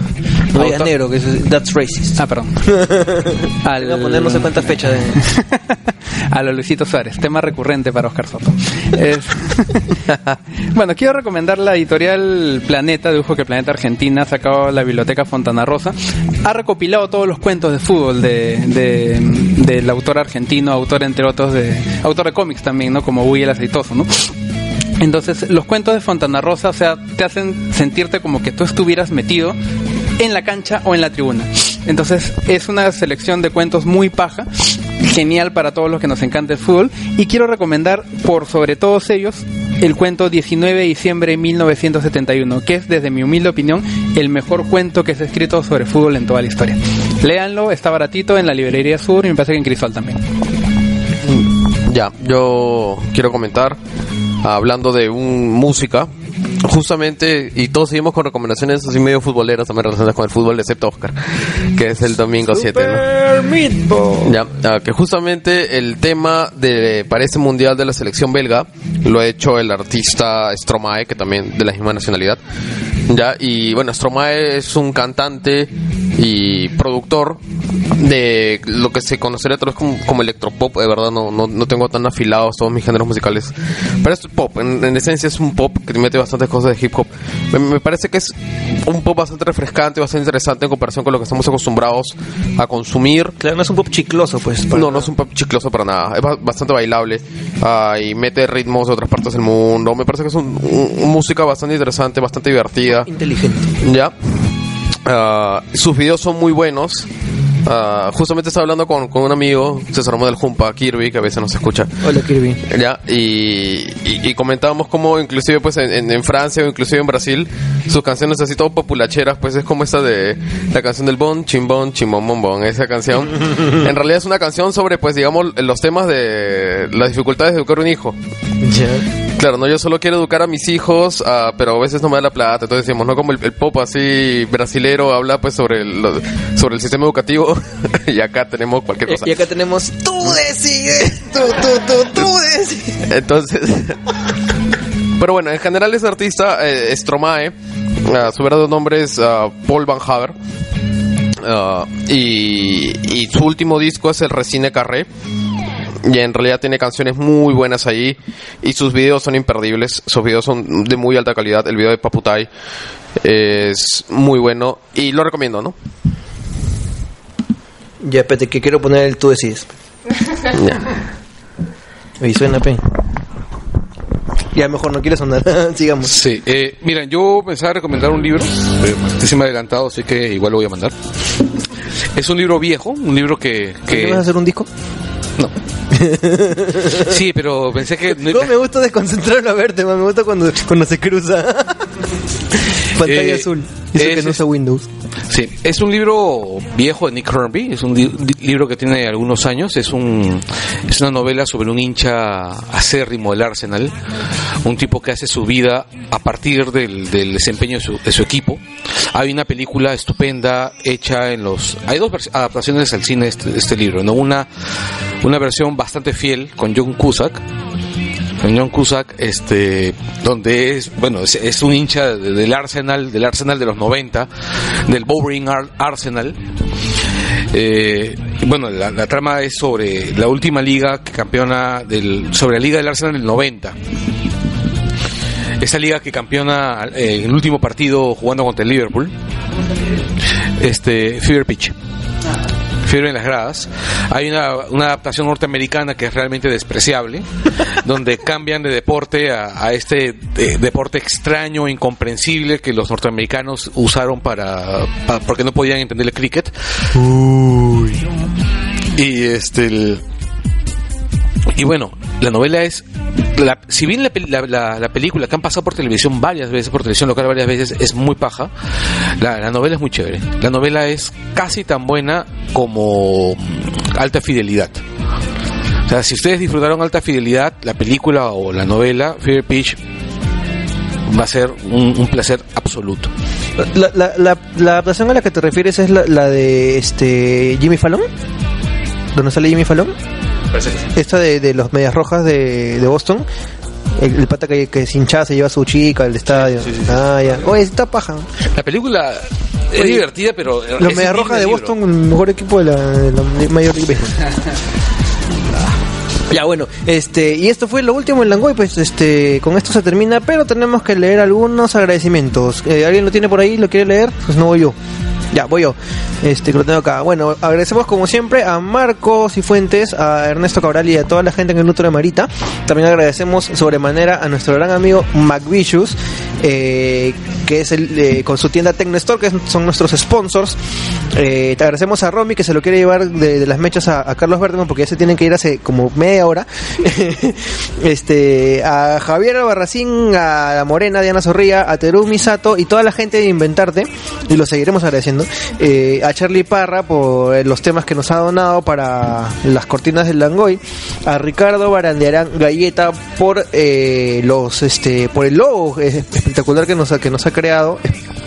No digas Autor- negro, que es, that's racist. Ah, perdón. Al... Voy a poner no sé cuántas fechas de... a lo Luisito Suárez, tema recurrente para Oscar Soto. Es- bueno, quiero recomendar la editorial Planeta, de Ujo que Planeta Argentina, ha sacado la biblioteca Fontana Rosa. Ha recopilado todos los cuentos de fútbol de, de- del autor argentino, autor entre otros de. autor de cómics también, ¿no? Como Uy el Aceitoso, ¿no? Entonces, los cuentos de Fontana Rosa, o sea, te hacen sentirte como que tú estuvieras metido en la cancha o en la tribuna. Entonces, es una selección de cuentos muy paja, genial para todos los que nos encanta el fútbol. Y quiero recomendar, por sobre todos ellos, el cuento 19 de diciembre de 1971, que es, desde mi humilde opinión, el mejor cuento que se ha escrito sobre fútbol en toda la historia. Léanlo, está baratito en la librería Sur y me parece que en Crisol también. Ya, yo quiero comentar, hablando de un música, justamente, y todos seguimos con recomendaciones así medio futboleras, también relacionadas con el fútbol, excepto Oscar, que es el domingo 7, ¿no? Super Meat Boy. Ya, ah, que justamente el tema de para este mundial de la selección belga lo ha hecho el artista Stromae, que también de la misma nacionalidad. Ya, y bueno, Stromae es un cantante y productor de lo que se conocería tal vez como, como electropop, de verdad no, no, no tengo tan afilados todos mis géneros musicales. Pero es pop, en, en esencia es un pop que mete bastantes cosas de hip hop. Me, me parece que es un pop bastante refrescante, bastante interesante en comparación con lo que estamos acostumbrados a consumir. Claro, no es un pop chicloso, pues. No, no es un pop chicloso para nada. Es ba- bastante bailable ah, y mete ritmos de otras partes del mundo. Me parece que es un, un- un música bastante interesante, bastante divertida. Inteligente. Ya. Ah, sus videos son muy buenos. Ah, justamente estaba hablando con, con un amigo, César Román del Jumpa, Kirby, que a veces nos escucha. Hola, Kirby. Ya, y, y, y comentábamos cómo inclusive pues en, Francia o inclusive en Brasil, sus canciones así todo populacheras, pues es como esta de la canción del bon, chimbón, chimbón, bombón, esa canción. en realidad es una canción sobre pues digamos los temas de las dificultades de educar un hijo. Ya. Claro, no, yo solo quiero educar a mis hijos, ah, pero a veces no me da la plata. Entonces decimos, no como el, el pop así brasilero habla pues sobre el, lo- sobre el sistema educativo y acá tenemos cualquier cosa. Y acá tenemos, tú decides, tú, tú, tú, tú decides. Entonces, pero bueno, en general es artista eh, Stromae, ah, su verdadero nombre es ah, Paul Van Haver. Y, y su último disco es el Resine Carré. Y en realidad tiene canciones muy buenas ahí. Y sus videos son imperdibles. Sus videos son de muy alta calidad. El video de Paputai es muy bueno. Y lo recomiendo, ¿no? Ya, espérate, que quiero poner el tú decides. Ya. Y suena, pe. Ya, mejor no quiere sonar. Sigamos. Sí, eh, miren, yo pensaba recomendar un libro, pero estoy me he adelantado, así que igual lo voy a mandar. Es un libro viejo, un libro que... ¿Qué que vas a hacer un disco? Sí, pero pensé que... no- ¿Cómo me gusta desconcentrarlo a verte, man? Me gusta cuando, cuando se cruza. Pantalla Eh, azul. Eso que es- no usa Windows. Sí, es un libro viejo de Nick Hornby, es un li- li- libro que tiene algunos años, es un es una novela sobre un hincha acérrimo del Arsenal, un tipo que hace su vida a partir del, del desempeño de su, de su equipo. Hay una película estupenda hecha en los hay dos adaptaciones al cine de este, de este libro, no una una versión bastante fiel con John Cusack con John Cusack, este, donde es, bueno, es, un hincha de- del Arsenal, del Arsenal de los 90, del Bowring Ar- Arsenal. Eh, bueno, la, trama es sobre la última liga que campeona del, sobre la liga del Arsenal del 90. Esa liga que campeona eh, en el último partido jugando contra el Liverpool. Este, Fever Pitch. Fiebre en las gradas. Hay una, una adaptación norteamericana que es realmente despreciable, donde cambian de deporte a, a este eh, deporte extraño, incomprensible que los norteamericanos usaron para, pa- porque no podían entender el cricket. Y este el- y bueno, la novela es la- si bien la, la- la- la película que han pasado por televisión varias veces, por televisión local varias veces, es muy paja, la, la novela es muy chévere. La novela es casi tan buena como mm, Alta Fidelidad. O sea, si ustedes disfrutaron Alta Fidelidad, la película o la novela, Fever Pitch, va a ser un, placer absoluto. La, la, adaptación a la que te refieres es la de este Jimmy Fallon. ¿Dónde sale Jimmy Fallon? Esta de, de los medias rojas de, de Boston. El, el pata que, que sin hinchada se lleva a su chica al estadio. Ah, ya. Oye, está paja. La película es Oye, divertida, pero... Los medias rojas de. Boston, el mejor equipo de la, de la Major League. Ya bueno, este y esto fue lo último en Langoy, pues este con esto se termina, pero tenemos que leer algunos agradecimientos. Eh, ¿Alguien lo tiene por ahí? ¿Lo quiere leer? Pues no voy yo. Ya, voy yo. Este, que lo tengo acá. Bueno, agradecemos como siempre a Marcos y Fuentes, a Ernesto Cabral y a toda la gente en el Nutro de Marita. También agradecemos sobremanera a nuestro gran amigo McVicious, eh, que es el eh, con su tienda Tecnostore, que son nuestros sponsors. Eh, te agradecemos a Romy que se lo quiere llevar de, las mechas a, Carlos Berteman porque ya se tienen que ir hace como media hora. este, a Javier Albarracín, a la Morena, Diana Zorrilla, a Terumi Sato y toda la gente de Inventarte, y lo seguiremos agradeciendo. Eh, a Charlie Parra por eh, los temas que nos ha donado para las cortinas del Langoy. A Ricardo Barandiarán Galleta por eh, los este por el logo eh, espectacular que nos ha, que nos ha creado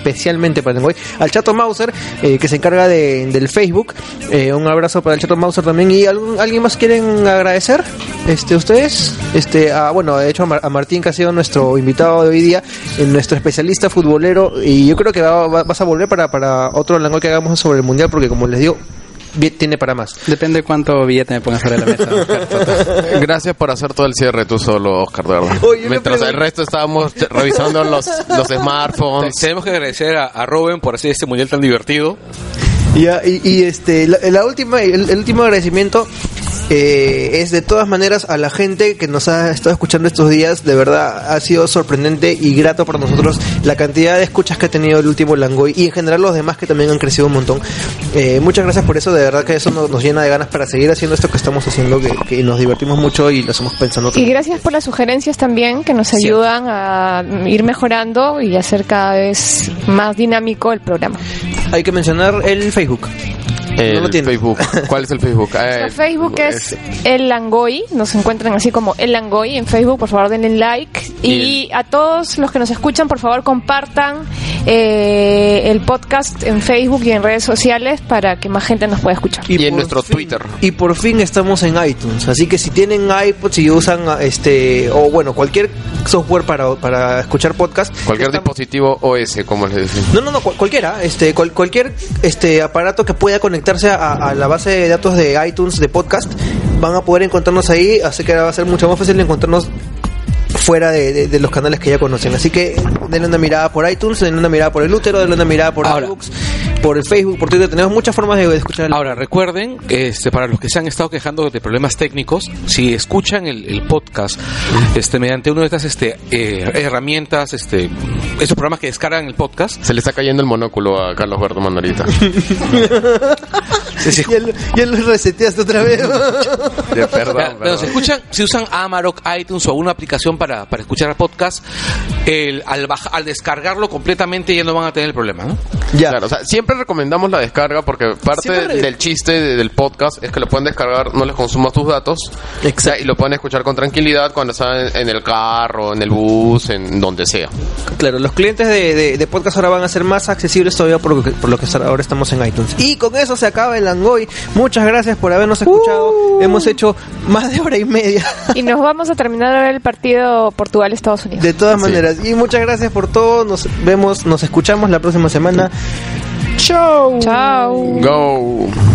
especialmente para el. Al Chato Mauser eh, que se encarga de, del Facebook. Eh, un abrazo para el Chato Mauser también. ¿Y algún- alguien más quieren agradecer? este, ustedes, este, a, bueno, de hecho a, Mar- a Martín que ha sido nuestro invitado de hoy día, eh, nuestro especialista futbolero, y yo creo que va- va- vas a volver para, para otro langoy que hagamos sobre el mundial, porque como les digo, tiene para más. Depende cuánto billete me pongas sobre la mesa. Oscar. Gracias por hacer todo el cierre tú solo, Oscar, de verdad. Oye, Mientras el resto estábamos revisando los, los smartphones. Tenemos que agradecer a, a Robin por hacer este mundial tan divertido. Ya, y, y, este, la, la última, el, el último agradecimiento eh, es de todas maneras a la gente que nos ha estado escuchando estos días. De verdad, ha sido sorprendente y grato para nosotros la cantidad de escuchas que ha tenido el último Langoy y en general los demás que también han crecido un montón. Eh, muchas gracias por eso, de verdad que eso nos, nos llena de ganas para seguir haciendo esto que estamos haciendo, que, que nos divertimos mucho y lo estamos pensando. Y gracias por las sugerencias también que nos ayudan a ir mejorando y hacer cada vez más dinámico el programa. Hay que mencionar el Facebook. El no lo tiene. Facebook. ¿Cuál es el Facebook? Eh, Nuestro Facebook es El Langoy, nos encuentran así como El Langoy en Facebook, por favor denle like. Y a todos los que nos escuchan, por favor compartan eh, el podcast en Facebook y en redes sociales para que más gente nos pueda escuchar. Y en nuestro fin- Twitter. Y por fin estamos en iTunes. Así que si tienen iPod, si usan este o bueno, cualquier software para, para escuchar podcast, Cualquier estamos- dispositivo OS, como les decía. No, no, no, cual- cualquiera, este, cual- cualquier este aparato que pueda a, a la base de datos de iTunes de podcast, van a poder encontrarnos ahí, así que va a ser mucho más fácil encontrarnos fuera de, de- de los canales que ya conocen. Así que denle una mirada por iTunes, denle una mirada por el útero, denle una mirada por Ahora. Por el Facebook, por Twitter. Tenemos muchas formas de, escuchar el Ahora, recuerden, este, para los que se han estado quejando de problemas técnicos, si escuchan el, el podcast este, mediante una de estas este, eh, herramientas, este, esos programas que descargan el podcast, Se le está cayendo el monóculo a Carlos Berto Mandarita. si- Ya, lo- ya lo reseteaste otra vez. De perdón, Ya, bueno, si escuchan, si usan Amarok, iTunes o alguna aplicación para, para escuchar el podcast, el, al, baja- al descargarlo completamente ya no van a tener el problema, ¿no? ya. Claro, o sea, siempre recomendamos la descarga porque parte Siempre- del chiste de- del podcast es que lo pueden descargar, no les consuma tus datos Exacto. y lo pueden escuchar con tranquilidad cuando están en, en el carro, en el bus, en donde sea. Claro, los clientes de, de- de podcast ahora van a ser más accesibles todavía por lo que, por lo que ahora estamos en iTunes. Y con eso se acaba el Langoy. Muchas gracias por habernos escuchado. Hemos hecho más de hora y media. Y nos vamos a terminar ahora el partido Portugal-Estados Unidos. De todas maneras. Y muchas gracias por todo. Nos vemos, nos escuchamos la próxima semana. Chao. Chao. Go.